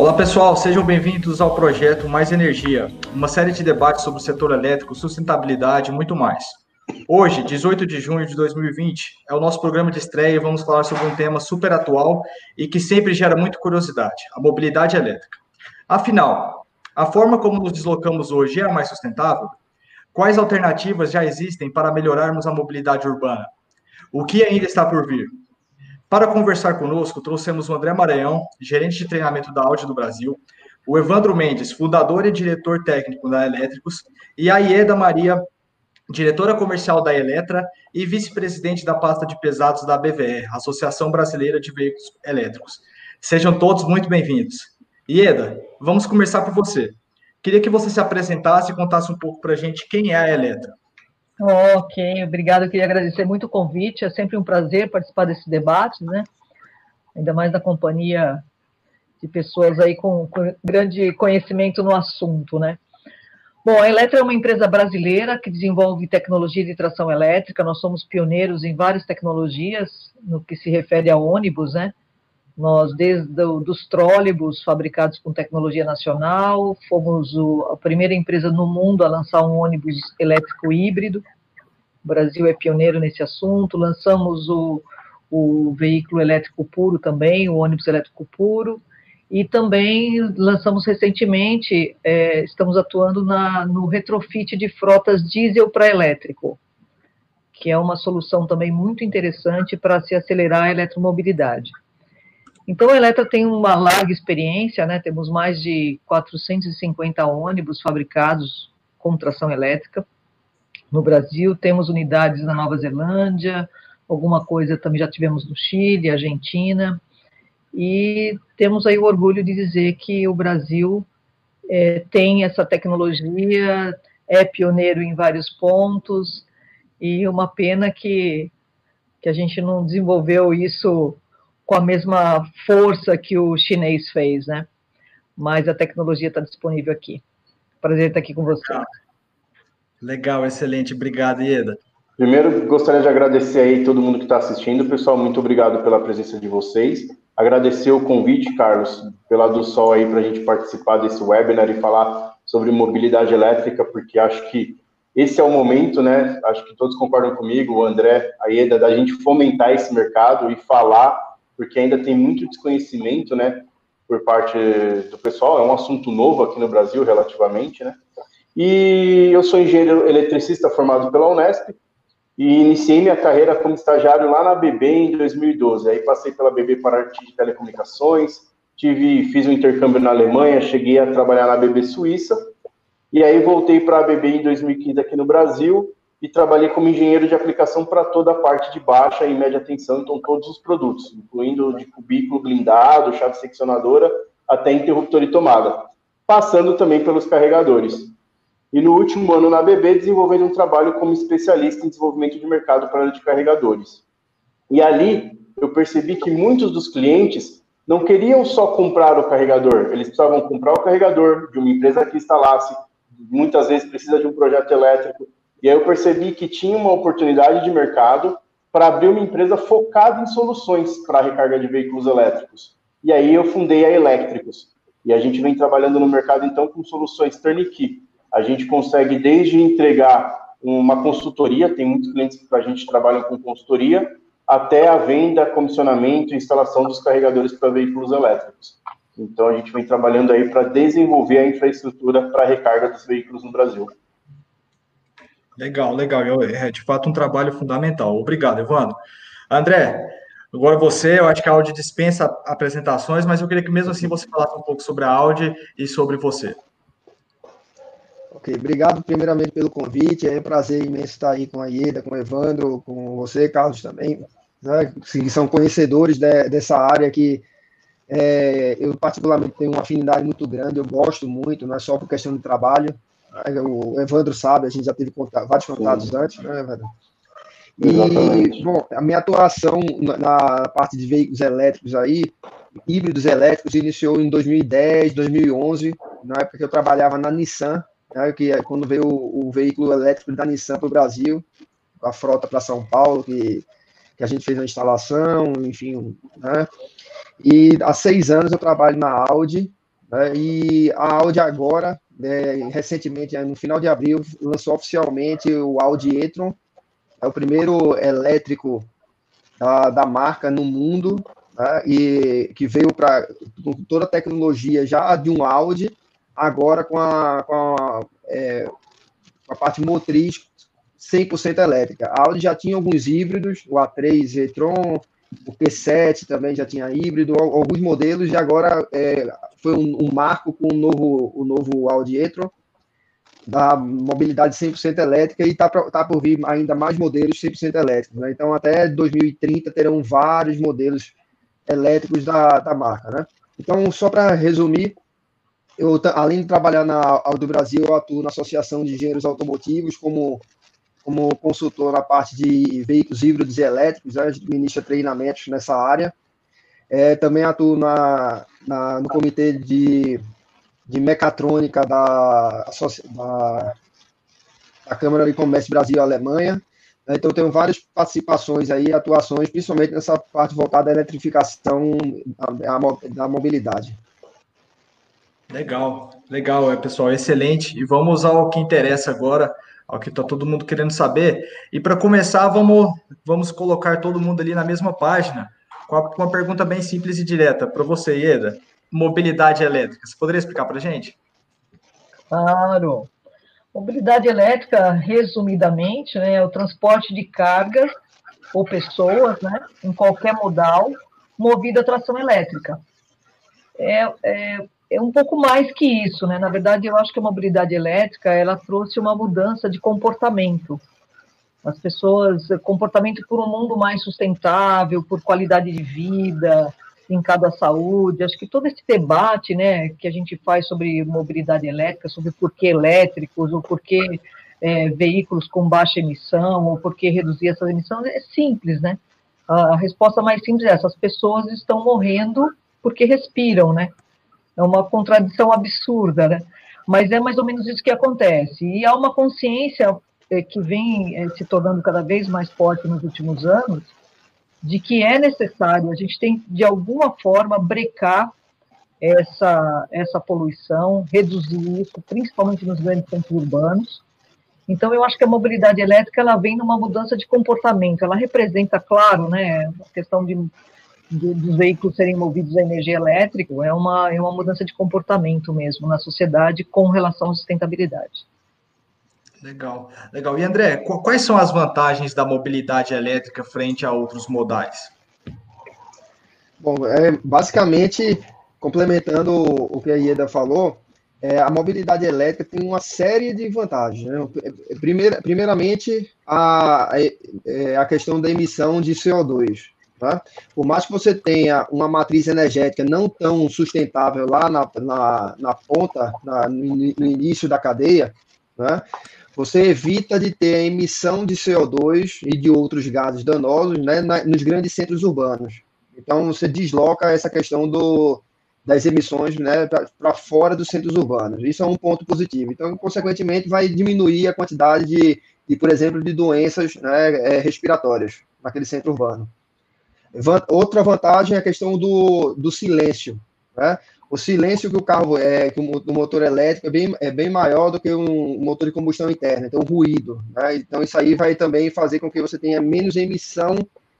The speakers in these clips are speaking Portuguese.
Olá pessoal, sejam bem-vindos ao projeto Mais Energia, uma série de debates sobre o setor elétrico, sustentabilidade e muito mais. Hoje, 18 de junho de 2020, é o nosso programa de estreia e vamos falar sobre um tema super atual e que sempre gera muita curiosidade: a mobilidade elétrica. Afinal, a forma como nos deslocamos hoje é a mais sustentável? Quais alternativas já existem para melhorarmos a mobilidade urbana? O que ainda está por vir? Para conversar conosco, trouxemos o André Maranhão, gerente de treinamento da Audi do Brasil, o Evandro Mendes, fundador e diretor técnico da Elétricos, e a Ieda Maria, diretora comercial da Eletra e vice-presidente da pasta de pesados da BVE, Associação Brasileira de Veículos Elétricos. Sejam todos muito bem-vindos. Ieda, vamos começar por você. Queria que você se apresentasse e contasse um pouco para a gente quem é a Eletra. Ok, obrigado. Eu queria agradecer muito o convite. É sempre um prazer participar desse debate, né? Ainda mais da companhia de pessoas aí com, com grande conhecimento no assunto, né? Bom, a Eletra é uma empresa brasileira que desenvolve tecnologia de tração elétrica. Nós somos pioneiros em várias tecnologias no que se refere a ônibus, né? Nós, desde os trólebus fabricados com tecnologia nacional, fomos o, a primeira empresa no mundo a lançar um ônibus elétrico híbrido. O Brasil é pioneiro nesse assunto. Lançamos o, o veículo elétrico puro também, o ônibus elétrico puro. E também lançamos recentemente, é, estamos atuando na, no retrofit de frotas diesel para elétrico, que é uma solução também muito interessante para se acelerar a eletromobilidade. Então, a Eletra tem uma larga experiência, né? temos mais de 450 ônibus fabricados com tração elétrica. No Brasil, temos unidades na Nova Zelândia, alguma coisa também já tivemos no Chile, Argentina, e temos aí o orgulho de dizer que o Brasil é, tem essa tecnologia, é pioneiro em vários pontos, e uma pena que, que a gente não desenvolveu isso com a mesma força que o chinês fez, né? Mas a tecnologia está disponível aqui. Prazer estar aqui com você. Legal, excelente. Obrigado, Ieda. Primeiro, gostaria de agradecer aí todo mundo que está assistindo. Pessoal, muito obrigado pela presença de vocês. Agradecer o convite, Carlos, pela do Sol aí para a gente participar desse webinar e falar sobre mobilidade elétrica, porque acho que esse é o momento, né? Acho que todos concordam comigo, o André, a Ieda, da gente fomentar esse mercado e falar porque ainda tem muito desconhecimento, né, por parte do pessoal. É um assunto novo aqui no Brasil, relativamente, né. E eu sou engenheiro eletricista formado pela Unesp e iniciei minha carreira como estagiário lá na BB em 2012. Aí passei pela BB para arte de telecomunicações, tive, fiz um intercâmbio na Alemanha, cheguei a trabalhar na BB Suíça e aí voltei para a BB em 2015 aqui no Brasil e trabalhei como engenheiro de aplicação para toda a parte de baixa e média tensão, então todos os produtos, incluindo de cubículo blindado, chave seccionadora, até interruptor e tomada, passando também pelos carregadores. E no último ano na BB, desenvolvendo um trabalho como especialista em desenvolvimento de mercado para de carregadores. E ali eu percebi que muitos dos clientes não queriam só comprar o carregador, eles precisavam comprar o carregador de uma empresa que instalasse, muitas vezes precisa de um projeto elétrico, e aí eu percebi que tinha uma oportunidade de mercado para abrir uma empresa focada em soluções para recarga de veículos elétricos. E aí eu fundei a Elétricos. E a gente vem trabalhando no mercado então com soluções turnkey. A gente consegue desde entregar uma consultoria, tem muitos clientes que a gente trabalha com consultoria, até a venda, comissionamento e instalação dos carregadores para veículos elétricos. Então a gente vem trabalhando aí para desenvolver a infraestrutura para recarga dos veículos no Brasil. Legal, legal. É de fato um trabalho fundamental. Obrigado, Evandro. André, agora você, eu acho que a Audi dispensa apresentações, mas eu queria que mesmo assim você falasse um pouco sobre a Audi e sobre você. Ok, obrigado primeiramente pelo convite. É um prazer imenso estar aí com a Ieda, com o Evandro, com você, Carlos, também, né, que são conhecedores de, dessa área que é, eu particularmente tenho uma afinidade muito grande, eu gosto muito, não é só por questão de trabalho, o Evandro sabe, a gente já teve contato, vários contatos antes, né, Evandro? E, Exatamente. bom, a minha atuação na parte de veículos elétricos aí, híbridos elétricos, iniciou em 2010, 2011, na época que eu trabalhava na Nissan, né, que é quando veio o, o veículo elétrico da Nissan para o Brasil, a frota para São Paulo, que, que a gente fez a instalação, enfim, né? E há seis anos eu trabalho na Audi, Né? E a Audi agora, né, recentemente, no final de abril, lançou oficialmente o Audi e-tron, é o primeiro elétrico da, da marca no mundo, né? e que veio para toda a tecnologia já de um Audi, agora com a, com a, é, a parte motriz 100% elétrica. A Audi já tinha alguns híbridos, o A3 e-tron, o P7 também já tinha híbrido, alguns modelos, e agora é, foi um, um, marco com o novo, o novo Audi e-tron, da mobilidade 100% elétrica, e está tá por vir ainda mais modelos 100% elétricos. Né? Então, até 2030 terão vários modelos elétricos da, da marca. Né? Então, só para resumir, eu, além de trabalhar na Audi Brasil, eu atuo na Associação de Engenheiros Automotivos como como consultor na parte de veículos híbridos e elétricos, né, administra treinamentos nessa área. É, também atuo na, na, no comitê de, de mecatrônica da, da, da Câmara de Comércio Brasil-Alemanha. É, então, tenho várias participações aí, atuações, principalmente nessa parte voltada à eletrificação da, da mobilidade. Legal, legal, é, pessoal, excelente. E vamos ao que interessa agora, ao que está todo mundo querendo saber. E para começar, vamos, vamos colocar todo mundo ali na mesma página, com uma pergunta bem simples e direta para você, Ieda. Mobilidade elétrica. Você poderia explicar para a gente? Claro. Mobilidade elétrica, resumidamente, né, é o transporte de cargas ou pessoas, né, em qualquer modal, movido a tração elétrica. É, é, é um pouco mais que isso, né? Na verdade, eu acho que a mobilidade elétrica ela trouxe uma mudança de comportamento. As pessoas, comportamento por um mundo mais sustentável, por qualidade de vida, em cada saúde. Acho que todo esse debate, né, que a gente faz sobre mobilidade elétrica, sobre por que elétricos, ou por que é, veículos com baixa emissão, ou por que reduzir essas emissões, é simples, né? A resposta mais simples é essa: as pessoas estão morrendo porque respiram, né? É uma contradição absurda, né? Mas é mais ou menos isso que acontece. E há uma consciência é, que vem é, se tornando cada vez mais forte nos últimos anos de que é necessário, a gente tem, de alguma forma, brecar essa, essa poluição, reduzir isso, principalmente nos grandes centros urbanos. Então, eu acho que a mobilidade elétrica ela vem numa mudança de comportamento. Ela representa, claro, né, a questão de dos veículos serem movidos a energia elétrica é uma, é uma mudança de comportamento mesmo na sociedade com relação à sustentabilidade. Legal, legal. E André, quais são as vantagens da mobilidade elétrica frente a outros modais? Bom, é, basicamente, complementando o que a Ieda falou, é, a mobilidade elétrica tem uma série de vantagens. Né? Primeira, primeiramente, a, a, é, a questão da emissão de CO2. Tá? Por mais que você tenha uma matriz energética não tão sustentável lá na, na, na ponta, na, no, no, início da cadeia, né? você evita de ter a emissão de CO2 e de outros gases danosos né, na, nos grandes centros urbanos. Então, você desloca essa questão do, das emissões né, para fora dos centros urbanos. Isso é um ponto positivo. Então, consequentemente, vai diminuir a quantidade de, de por exemplo, de doenças né, é, respiratórias naquele centro urbano. Outra vantagem é a questão do, do silêncio. Né? O silêncio que o carro é, que o motor elétrico é bem, é bem maior do que um motor de combustão interna, então ruído. Né? Então isso aí vai também fazer com que você tenha menos emissão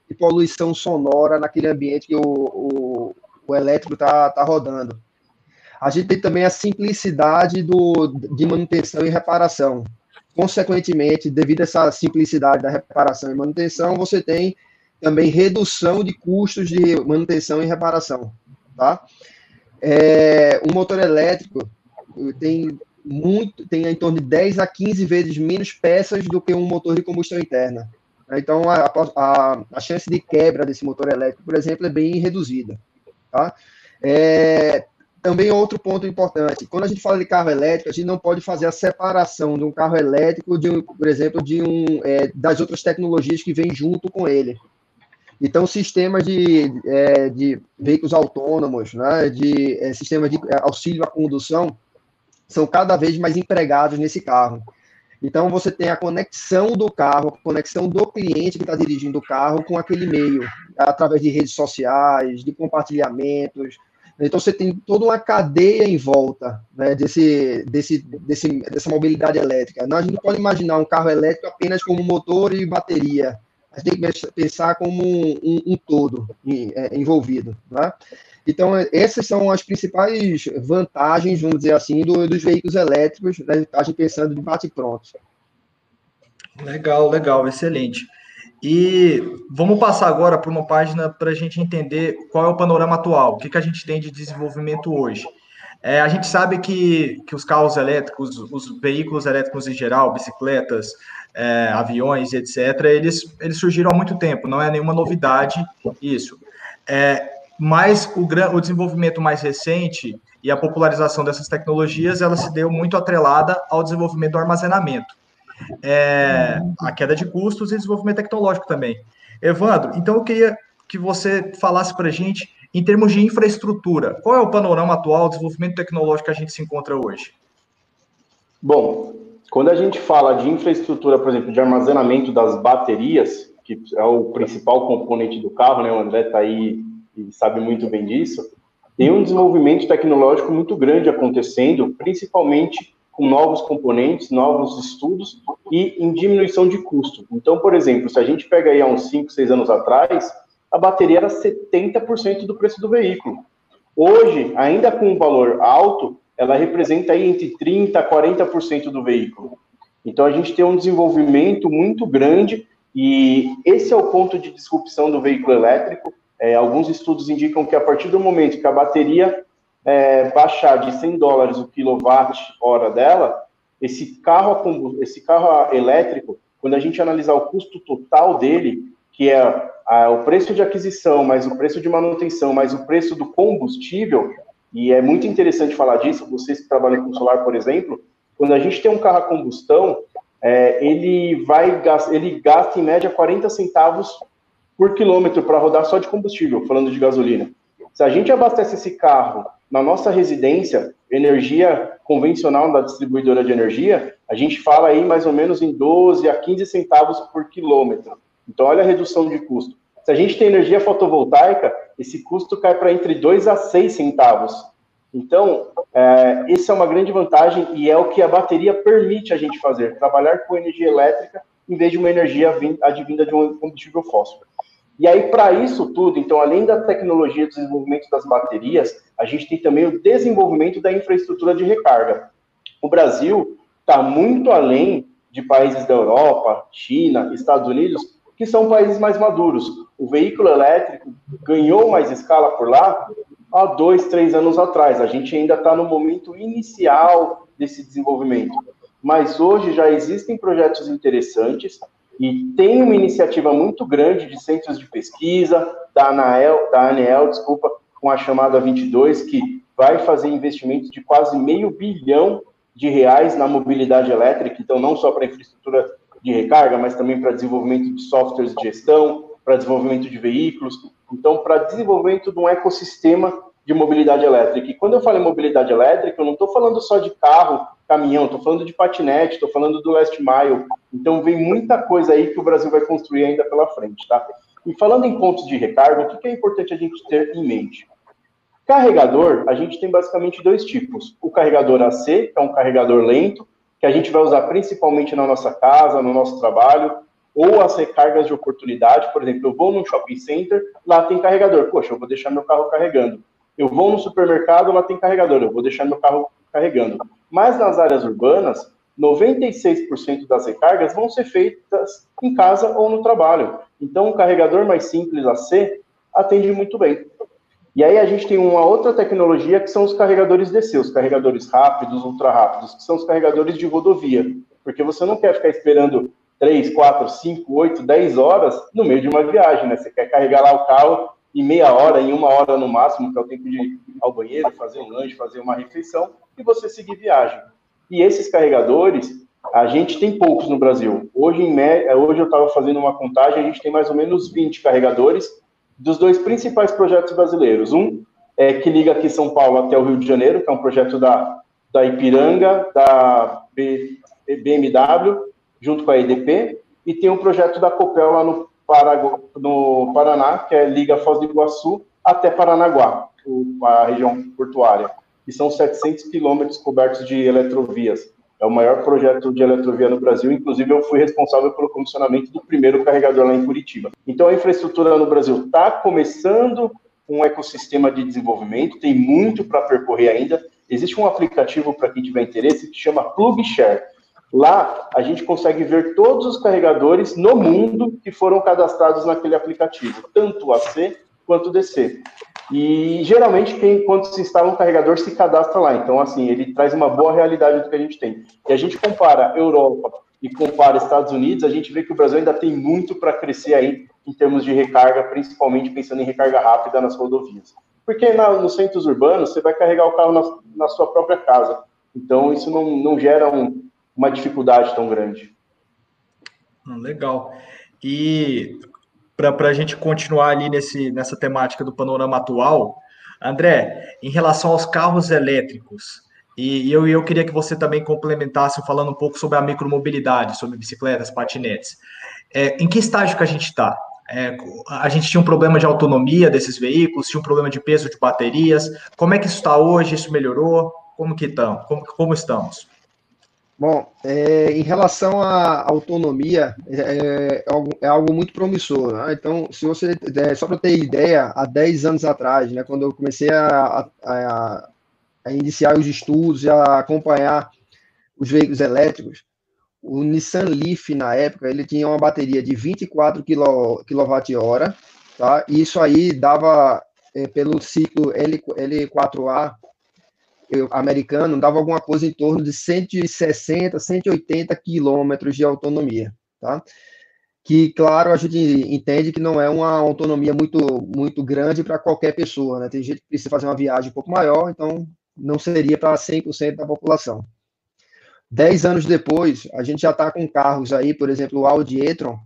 e poluição sonora naquele ambiente que o, o, o elétrico está tá rodando. A gente tem também a simplicidade do, de manutenção e reparação. Consequentemente, devido a essa simplicidade da reparação e manutenção, você tem também redução de custos de manutenção e reparação, tá? É, um motor elétrico tem muito, tem em torno de 10 a 15 vezes menos peças do que um motor de combustão interna. Então, a, a, a chance de quebra desse motor elétrico, por exemplo, é bem reduzida. Tá? É, também outro ponto importante, quando a gente fala de carro elétrico, a gente não pode fazer a separação de um carro elétrico, de, por exemplo, de um, é, das outras tecnologias que vêm junto com ele. Então, sistemas de, é, de veículos autônomos, né, de é, sistemas de é, auxílio à condução, são cada vez mais empregados nesse carro. Então, você tem a conexão do carro, a conexão do cliente que está dirigindo o carro com aquele meio, através de redes sociais, de compartilhamentos, Então você tem toda uma cadeia em volta né, desse, desse, desse, dessa mobilidade elétrica. Nós não podemos imaginar um carro elétrico apenas como motor e bateria. A gente tem que pensar como um, um, um todo é, envolvido. Né? Então, essas são as principais vantagens, vamos dizer assim, do, dos veículos elétricos, né, a gente pensando de bate-pronto. Legal, legal, excelente. E vamos passar agora para uma página para a gente entender qual é o panorama atual, o que, que a gente tem de desenvolvimento hoje. É, a gente sabe que, que os carros elétricos, os veículos elétricos em geral, bicicletas, é, aviões, etc., eles, eles surgiram há muito tempo, não é nenhuma novidade isso. É, mas o, o desenvolvimento mais recente e a popularização dessas tecnologias, ela se deu muito atrelada ao desenvolvimento do armazenamento é, a queda de custos e desenvolvimento tecnológico também. Evandro, então eu queria que você falasse para a gente, em termos de infraestrutura, qual é o panorama atual do desenvolvimento tecnológico que a gente se encontra hoje? Bom, quando a gente fala de infraestrutura, por exemplo, de armazenamento das baterias, que é o principal componente do carro, né? O André está aí e sabe muito bem disso. Tem um desenvolvimento tecnológico muito grande acontecendo, principalmente com novos componentes, novos estudos e em diminuição de custo. Então, por exemplo, se a gente pega aí há uns 5, 6 anos atrás, a bateria era 70% do preço do veículo. Hoje, ainda com um valor alto, ela representa aí entre 30% a 40% do veículo. Então, a gente tem um desenvolvimento muito grande e esse é o ponto de disrupção do veículo elétrico. É, alguns estudos indicam que a partir do momento que a bateria é, baixar de 100 dólares o quilowatt-hora dela, esse carro, esse carro elétrico, quando a gente analisar o custo total dele, que é a, o preço de aquisição, mais o preço de manutenção, mais o preço do combustível, e é muito interessante falar disso, vocês que trabalham com solar, por exemplo, quando a gente tem um carro a combustão, é, ele vai ele gasta em média 40 centavos por quilômetro para rodar só de combustível, falando de gasolina. Se a gente abastece esse carro na nossa residência, energia convencional da distribuidora de energia, a gente fala aí mais ou menos em 12 a 15 centavos por quilômetro. Então, olha a redução de custo. Se a gente tem energia fotovoltaica, esse custo cai para entre 2 a 6 centavos. Então, é, essa é uma grande vantagem e é o que a bateria permite a gente fazer, trabalhar com energia elétrica em vez de uma energia advinda de um combustível fóssil. E aí, para isso tudo, então, além da tecnologia de desenvolvimento das baterias, a gente tem também o desenvolvimento da infraestrutura de recarga. O Brasil está muito além de países da Europa, China, Estados Unidos, que são países mais maduros. O veículo elétrico ganhou mais escala por lá há dois, três anos atrás. A gente ainda está no momento inicial desse desenvolvimento. Mas hoje já existem projetos interessantes e tem uma iniciativa muito grande de centros de pesquisa, da ANEEL, da desculpa, com a chamada 22, que vai fazer investimentos de quase meio bilhão de reais na mobilidade elétrica, então não só para infraestrutura de recarga, mas também para desenvolvimento de softwares de gestão, para desenvolvimento de veículos, então para desenvolvimento de um ecossistema de mobilidade elétrica. E quando eu falo em mobilidade elétrica, eu não estou falando só de carro, caminhão, estou falando de patinete, estou falando do last mile. Então vem muita coisa aí que o Brasil vai construir ainda pela frente, tá? E falando em pontos de recarga, o que é importante a gente ter em mente? Carregador, a gente tem basicamente dois tipos. O carregador AC, que é um carregador lento, que a gente vai usar principalmente na nossa casa, no nosso trabalho, ou as recargas de oportunidade. Por exemplo, eu vou num shopping center, lá tem carregador. Poxa, eu vou deixar meu carro carregando. Eu vou no supermercado, lá tem carregador, eu vou deixar meu carro carregando. Mas nas áreas urbanas, 96% das recargas vão ser feitas em casa ou no trabalho. Então, um carregador mais simples AC atende muito bem. E aí a gente tem uma outra tecnologia que são os carregadores DC, os carregadores rápidos, ultra rápidos, que são os carregadores de rodovia. Porque você não quer ficar esperando 3, 4, 5, 8, 10 horas no meio de uma viagem, né? Você quer carregar lá o carro em meia hora, em uma hora no máximo, que é o tempo de ir ao banheiro, fazer um lanche, fazer uma refeição, e você seguir viagem. E esses carregadores, a gente tem poucos no Brasil. Hoje, em hoje eu estava fazendo uma contagem, a gente tem mais ou menos 20 carregadores dos dois principais projetos brasileiros. Um é que liga aqui São Paulo até o Rio de Janeiro, que é um projeto da, da Ipiranga, da BMW, junto com a EDP, e tem um projeto da Copel lá no no Paraná, que é Liga Foz do Iguaçu, até Paranaguá. a região portuária, que são 700 quilômetros cobertos de eletrovias. É o maior projeto de eletrovia no Brasil, inclusive eu fui responsável pelo comissionamento do primeiro carregador lá em Curitiba. Então a infraestrutura no Brasil está começando um ecossistema de desenvolvimento, tem muito para percorrer ainda. Existe um aplicativo para quem tiver interesse que chama PlugShare. Lá a gente consegue ver todos os carregadores no mundo que foram cadastrados naquele aplicativo, tanto AC quanto DC. E geralmente quem quando se instala um carregador se cadastra lá. Então assim, ele traz uma boa realidade do que a gente tem. E a gente compara Europa e compara Estados Unidos, a gente vê que o Brasil ainda tem muito para crescer aí em termos de recarga, principalmente pensando em recarga rápida nas rodovias. Porque na, nos centros urbanos, você vai carregar o carro na, na sua própria casa. Então, isso não, não gera um, uma dificuldade tão grande. Hum, legal. E para a gente continuar ali nesse, nessa temática do panorama atual, André, em relação aos carros elétricos, e eu, eu queria que você também complementasse falando um pouco sobre a micromobilidade, sobre bicicletas, patinetes. É, em que estágio que a gente está? É, a gente tinha um problema de autonomia desses veículos, tinha um problema de peso de baterias. Como é que isso está hoje? Isso melhorou? Como que estamos? Como, como estamos? Bom, é, em relação à autonomia, é, é, algo, é algo muito promissor. Né? Então, se você, é, só para ter ideia, há 10 anos atrás, né, quando eu comecei a, a, a iniciar os estudos e a acompanhar os veículos elétricos, o Nissan Leaf, na época, ele tinha uma bateria de 24 kWh, tá? E isso aí dava, é, pelo ciclo L, L4A eu, americano, dava alguma coisa em torno de 160, 180 quilômetros de autonomia, tá? Que, claro, a gente entende que não é uma autonomia muito, muito grande para qualquer pessoa, né? Tem gente que precisa fazer uma viagem um pouco maior, então não seria para 100% da população. Dez anos depois, a gente já está com carros aí, por exemplo, o Audi e-tron,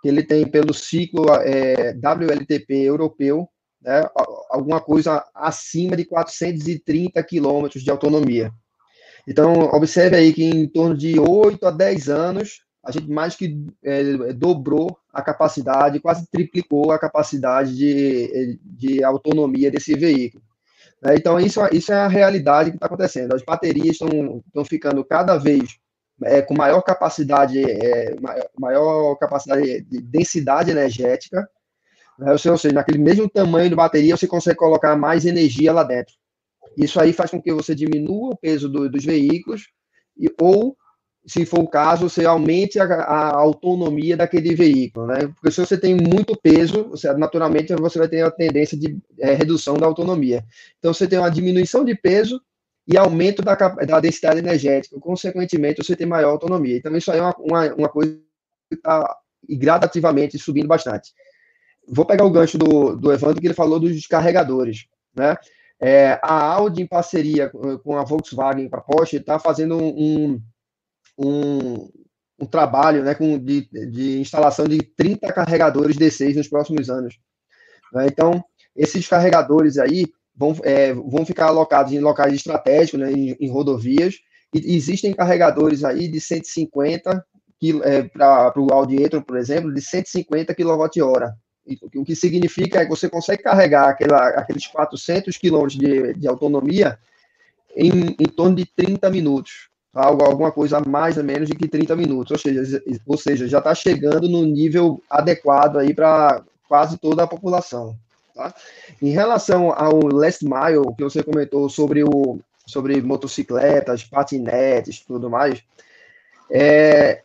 que ele tem pelo ciclo é, WLTP europeu, né, alguma coisa acima de 430 quilômetros de autonomia. Então, observe aí que em torno de 8 a 10 anos, a gente mais que é, dobrou a capacidade, quase triplicou a capacidade de, de autonomia desse veículo. Né? Então, isso, isso é a realidade que está acontecendo. As baterias estão ficando cada vez é, com maior capacidade, é, maior capacidade de densidade energética, né? ou seja, naquele mesmo tamanho de bateria, você consegue colocar mais energia lá dentro. Isso aí faz com que você diminua o peso do, dos veículos, e, ou se for o caso, você aumente a, a, autonomia daquele veículo, né? Porque se você tem muito peso, você, naturalmente você vai ter a tendência de é, redução da autonomia. Então, você tem uma diminuição de peso e aumento da, da densidade energética. Consequentemente, você tem maior autonomia. Então, isso aí é uma, uma, uma coisa que está gradativamente subindo bastante. Vou pegar o gancho do, do Evandro, que ele falou dos carregadores, né? É, a Audi, em parceria com a Volkswagen com a Porsche, está fazendo um, um, um trabalho né, com, de, de instalação de 30 carregadores D6 nos próximos anos. Né? Então, esses carregadores aí vão, é, vão ficar alocados em locais estratégicos, né, em, em rodovias, e existem carregadores aí de 150 é, para o Audi e-tron, por exemplo, de 150 kWh. O que significa é que você consegue carregar aquela, aqueles 400 km de, de autonomia em, em torno de 30 minutos algo, alguma coisa mais ou menos de que 30 minutos, ou seja, ou seja já está chegando no nível adequado aí para quase toda a população. Tá? Em relação ao last mile, que você comentou sobre, o, sobre motocicletas, patinetes tudo mais, é,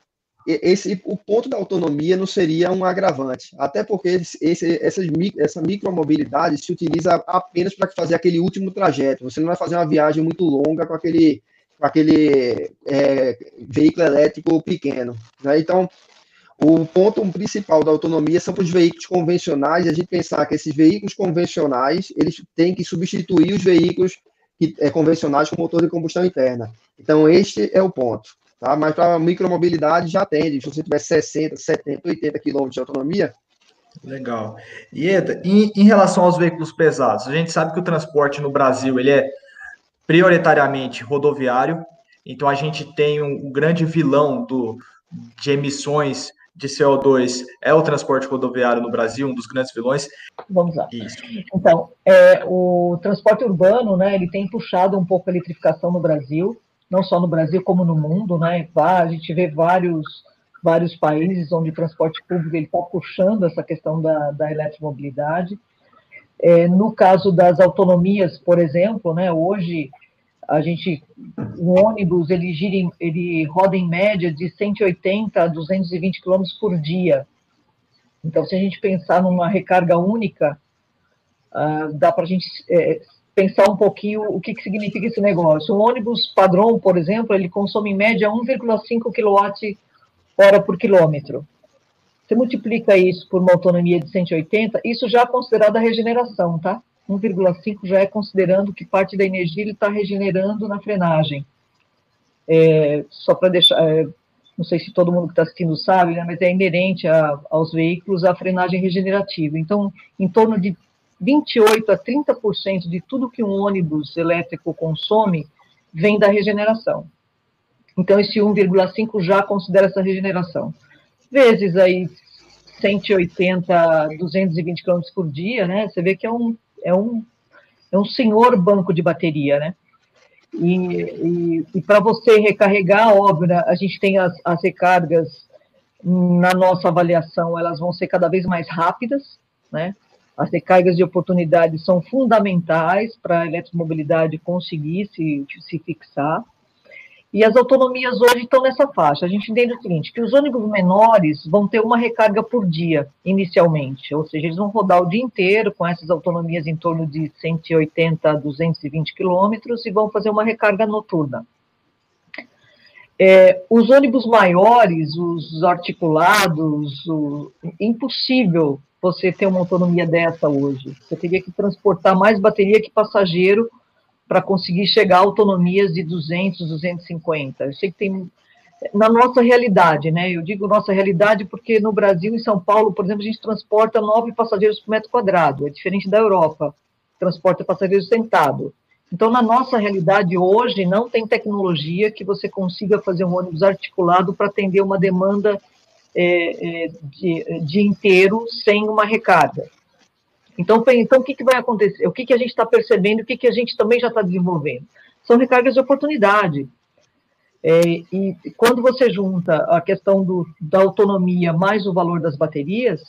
esse, o ponto da autonomia não seria um agravante, até porque esse, essas, essa micromobilidade se utiliza apenas para fazer aquele último trajeto. Você não vai fazer uma viagem muito longa com aquele com aquele é, veículo elétrico pequeno. Né? Então, o ponto principal da autonomia são os veículos convencionais, e a gente pensar que esses veículos convencionais, eles têm que substituir os veículos que, é, convencionais com motor de combustão interna. Então, este é o ponto. Tá? Mas para a micromobilidade já atende. Se você tiver 60, 70, 80 quilômetros de autonomia, Legal. E Eda, em, em, relação aos veículos pesados, a gente sabe que o transporte no Brasil ele é prioritariamente rodoviário. Então a gente tem um, um grande vilão do, de emissões de CO2 é o transporte rodoviário no Brasil, um dos grandes vilões. Vamos lá. Isso. Então, é, o transporte urbano, né, ele tem puxado um pouco a eletrificação no Brasil, não só no Brasil como no mundo, né? A gente vê vários vários países onde o transporte público está puxando essa questão da, da eletromobilidade. É, no caso das autonomias, por exemplo, né, hoje a gente, o ônibus ele, gira, ele roda em média de 180 a 220 km por dia. Então, se a gente pensar numa recarga única, uh, dá para a gente é, pensar um pouquinho o que, que significa esse negócio. Um ônibus padrão, por exemplo, ele consome em média 1,5 kWh por quilômetro. Você multiplica isso por uma autonomia de 180, isso já é considerado a regeneração, tá? 1,5 já é considerando que parte da energia ele está regenerando na frenagem. É, só para deixar, é, não sei se todo mundo que está assistindo sabe, né, mas é inerente a, aos veículos a frenagem regenerativa. Então, em torno de 28 a 30% de tudo que um ônibus elétrico consome vem da regeneração. Então, esse 1,5 já considera essa regeneração. Vezes aí 180, 220 km por dia, né? Você vê que é um, é um, é um senhor banco de bateria, né? E, e, e para você recarregar, óbvio, né, a gente tem as, as recargas, na nossa avaliação, elas vão ser cada vez mais rápidas, né? As recargas de oportunidade são fundamentais para a eletromobilidade conseguir se, se fixar. E as autonomias hoje estão nessa faixa. A gente entende o seguinte, que os ônibus menores vão ter uma recarga por dia, inicialmente, ou seja, eles vão rodar o dia inteiro com essas autonomias em torno de 180 a 220 quilômetros e vão fazer uma recarga noturna. É, os ônibus maiores, os articulados, o, impossível você ter uma autonomia dessa hoje. Você teria que transportar mais bateria que passageiro para conseguir chegar a autonomias de 200, 250. Eu sei que tem na nossa realidade, né? Eu digo nossa realidade porque no Brasil, em São Paulo, por exemplo, a gente transporta nove passageiros por metro quadrado, é diferente da Europa, transporta passageiros sentado. Então, na nossa realidade hoje, não tem tecnologia que você consiga fazer um ônibus articulado para atender uma demanda é, é, de, inteiro sem uma recarga. Então, então o que, que vai acontecer? O que, que a gente está percebendo? O que, que a gente também já está desenvolvendo? São recargas de oportunidade. É, e quando você junta a questão do, da autonomia mais o valor das baterias,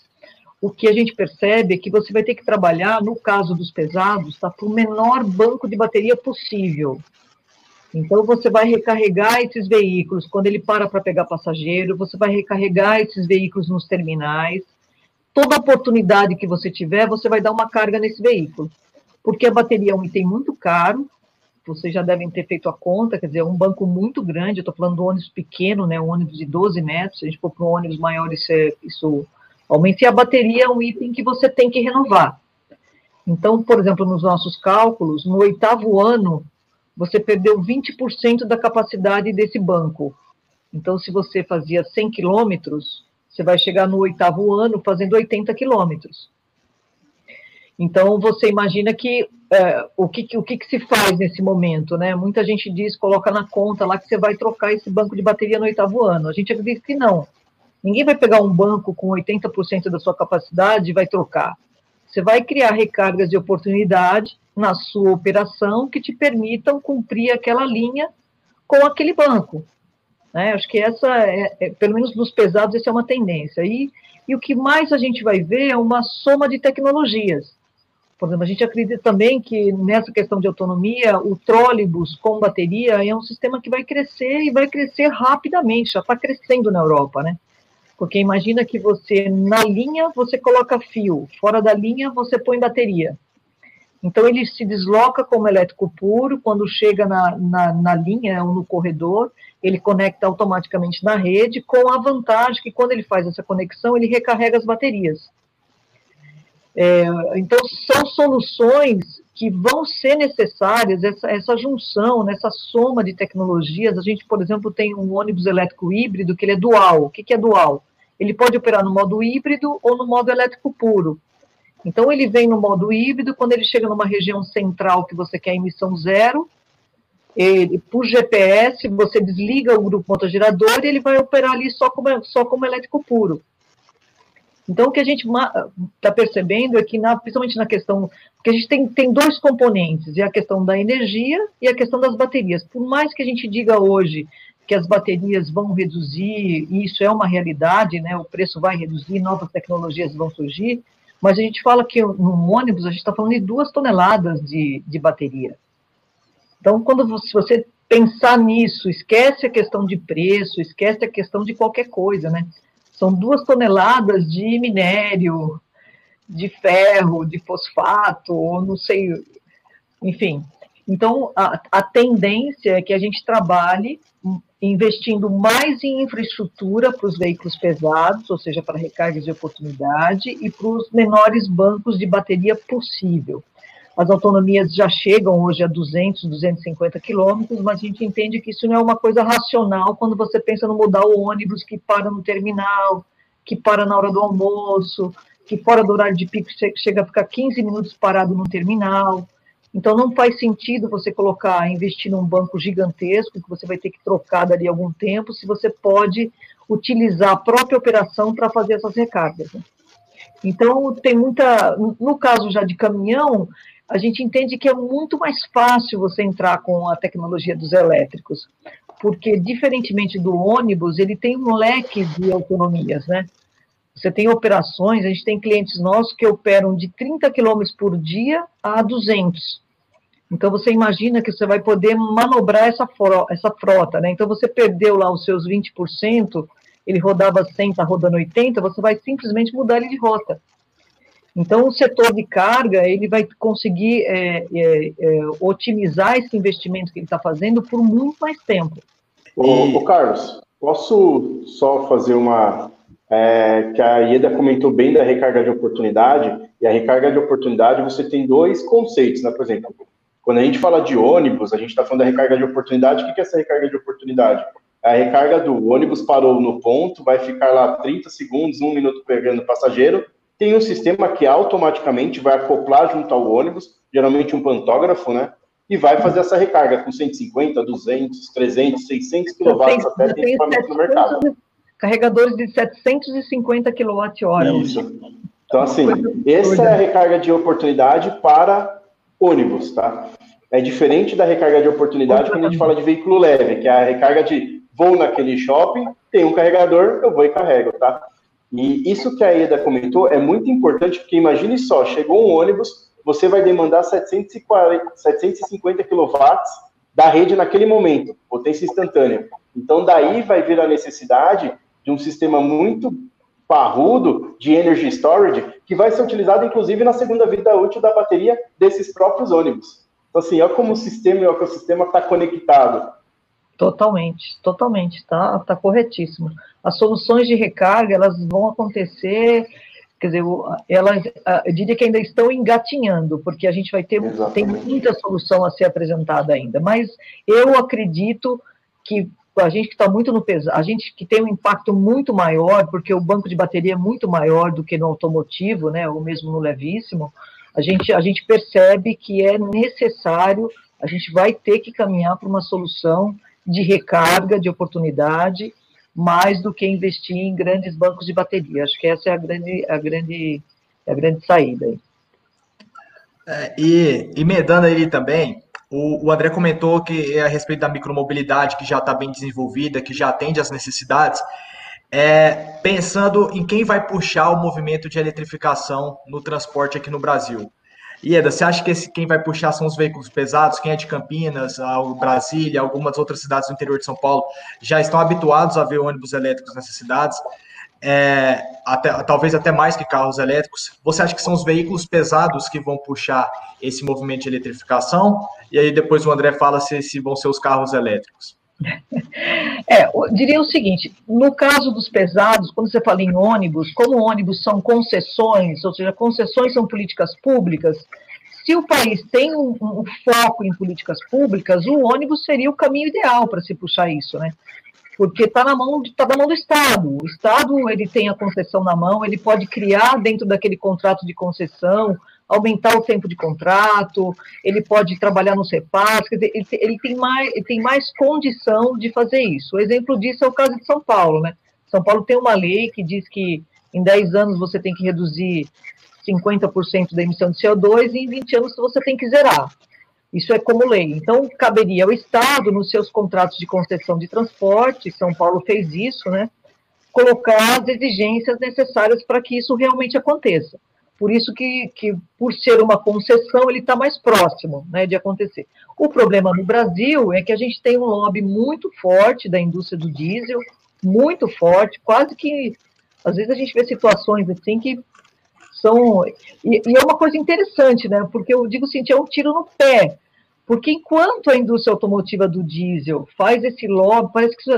o que a gente percebe é que você vai ter que trabalhar, no caso dos pesados, tá, para o menor banco de bateria possível. Então, você vai recarregar esses veículos, quando ele para para pegar passageiro, você vai recarregar esses veículos nos terminais, toda oportunidade que você tiver, você vai dar uma carga nesse veículo. Porque a bateria é um item muito caro, vocês já devem ter feito a conta, quer dizer, é um banco muito grande, eu estou falando do ônibus pequeno, né, um ônibus de 12 metros, se a gente for para um ônibus maior, isso, é, isso aumenta, e a bateria é um item que você tem que renovar. Então, por exemplo, nos nossos cálculos, no oitavo ano, você perdeu 20% da capacidade desse banco. Então, se você fazia 100 quilômetros, você vai chegar no oitavo ano fazendo 80 quilômetros. Então, você imagina que é, o, que, o que, que, se faz nesse momento, né? Muita gente diz, coloca na conta lá que você vai trocar esse banco de bateria no oitavo ano. A gente acredita que não. Ninguém vai pegar um banco com 80% da sua capacidade e vai trocar. Você vai criar recargas de oportunidade na sua operação que te permitam cumprir aquela linha com aquele banco. Né? Acho que essa, é, é, pelo menos nos pesados, essa é uma tendência. E, e o que mais a gente vai ver é uma soma de tecnologias. Por exemplo, a gente acredita também que nessa questão de autonomia, o trólebus com bateria é um sistema que vai crescer e vai crescer rapidamente, já está crescendo na Europa, né? Porque imagina que você, na linha, você coloca fio, fora da linha, você põe bateria. Então, ele se desloca como elétrico puro, quando chega na, na, na linha ou no corredor, ele conecta automaticamente na rede, com a vantagem que quando ele faz essa conexão, ele recarrega as baterias. É, então, são soluções que vão ser necessárias, essa, essa junção, nessa soma de tecnologias. A gente, por exemplo, tem um ônibus elétrico híbrido que ele é dual. O que, que é dual? Ele pode operar no modo híbrido ou no modo elétrico puro. Então, ele vem no modo híbrido, quando ele chega numa região central que você quer emissão zero, ele, por GPS, você desliga o grupo motogerador e ele vai operar ali só como, só como elétrico puro. Então, o que a gente está percebendo é que, na, principalmente na questão, porque a gente tem, tem dois componentes, é a questão da energia e a questão das baterias. Por mais que a gente diga hoje que as baterias vão reduzir, e isso é uma realidade, né, o preço vai reduzir, novas tecnologias vão surgir, mas a gente fala que no ônibus a gente está falando de duas toneladas de, de bateria. Então, quando você, você pensar nisso, esquece a questão de preço, esquece a questão de qualquer coisa, né? São duas toneladas de minério, de ferro, de fosfato, ou não sei, enfim. Então, a, a tendência é que a gente trabalhe investindo mais em infraestrutura para os veículos pesados, ou seja, para recargas de oportunidade, e para os menores bancos de bateria possível. As autonomias já chegam hoje a 200, 250 quilômetros, mas a gente entende que isso não é uma coisa racional quando você pensa no mudar o ônibus que para no terminal, que para na hora do almoço, que fora do horário de pico chega a ficar 15 minutos parado no terminal. Então não faz sentido você colocar, investir num banco gigantesco que você vai ter que trocar dali algum tempo, se você pode utilizar a própria operação para fazer essas recargas. Né? Então tem muita, no caso já de caminhão, a gente entende que é muito mais fácil você entrar com a tecnologia dos elétricos, porque, diferentemente do ônibus, ele tem um leque de autonomias, né? Você tem operações, a gente tem clientes nossos que operam de 30 km por dia a 200. Então, você imagina que você vai poder manobrar essa, essa frota, né? Então, você perdeu lá os seus 20%, ele rodava 100, está rodando 80, você vai simplesmente mudar ele de rota. Então, o setor de carga ele vai conseguir é, é, é, otimizar esse investimento que ele está fazendo por muito mais tempo. Ô, ô, Carlos, posso só fazer uma. É, que a Ieda comentou bem da recarga de oportunidade, e a recarga de oportunidade você tem dois conceitos, né? Por exemplo, quando a gente fala de ônibus, a gente está falando da recarga de oportunidade, o que é essa recarga de oportunidade? A recarga do ônibus parou no ponto, vai ficar lá 30 segundos, um minuto pegando passageiro, tem um sistema que automaticamente vai acoplar junto ao ônibus, geralmente um pantógrafo, né? E vai fazer essa recarga com 150, 200, 300, 600 kW até tem equipamento no mercado. Carregadores de 750 kWh. Isso. Então, assim, essa é a recarga de oportunidade para ônibus, tá? É diferente da recarga de oportunidade quando a gente fala de veículo leve, que é a recarga de vou naquele shopping, tem um carregador, eu vou e carrego, tá? E isso que a Eda comentou é muito importante, porque imagine só, chegou um ônibus, você vai demandar 740, 750 kW da rede naquele momento, potência instantânea. Então, daí vai vir a necessidade de um sistema muito parrudo de energy storage, que vai ser utilizado, inclusive, na segunda vida útil da bateria desses próprios ônibus. Então, assim, olha como o sistema e o ecossistema está conectado. Totalmente, totalmente, tá, tá corretíssimo. As soluções de recarga, elas vão acontecer, quer dizer, elas, eu diria que ainda estão engatinhando, porque a gente vai ter, Exatamente. tem muita solução a ser apresentada ainda, mas eu acredito que a gente que está muito no pesado, a gente que tem um impacto muito maior, porque o banco de bateria é muito maior do que no automotivo, né, ou mesmo no levíssimo, a gente, a gente percebe que é necessário, a gente vai ter que caminhar para uma solução de recarga de oportunidade, mais do que investir em grandes bancos de bateria. Acho que essa é a grande, a grande, a grande saída. É, e emendando aí também, o, o, André comentou que é a respeito da micromobilidade, que já está bem desenvolvida, que já atende às necessidades, é, pensando em quem vai puxar o movimento de eletrificação no transporte aqui no Brasil. Ieda, você acha que esse, quem vai puxar são os veículos pesados? Quem é de Campinas, Brasília, algumas outras cidades do interior de São Paulo já estão habituados a ver ônibus elétricos nessas cidades? É, até, talvez até mais que carros elétricos. Você acha que são os veículos pesados que vão puxar esse movimento de eletrificação? E aí depois o André fala se, se vão ser os carros elétricos. É, eu diria o seguinte: no caso dos pesados, quando você fala em ônibus, como ônibus são concessões, ou seja, concessões são políticas públicas, se o país tem um, um foco em políticas públicas, o ônibus seria o caminho ideal para se puxar isso, né? Porque está na mão, tá na mão do Estado. O Estado ele tem a concessão na mão, ele pode criar dentro daquele contrato de concessão aumentar o tempo de contrato, ele pode trabalhar no CEPAS, quer dizer, ele, ele, tem mais, ele tem mais condição de fazer isso. O exemplo disso é o caso de São Paulo, né? São Paulo tem uma lei que diz que em 10 anos você tem que reduzir 50% da emissão de CO2 e em 20 anos você tem que zerar. Isso é como lei. Então, caberia ao Estado, nos seus contratos de concessão de transporte, São Paulo fez isso, né? Colocar as exigências necessárias para que isso realmente aconteça. Por isso que, que por ser uma concessão, ele está mais próximo né, de acontecer. O problema no Brasil é que a gente tem um lobby muito forte da indústria do diesel, muito forte, quase que, às vezes a gente vê situações assim que são, e, e é uma coisa interessante, né, porque eu digo assim, é um tiro no pé, porque enquanto a indústria automotiva do diesel faz esse lobby, parece que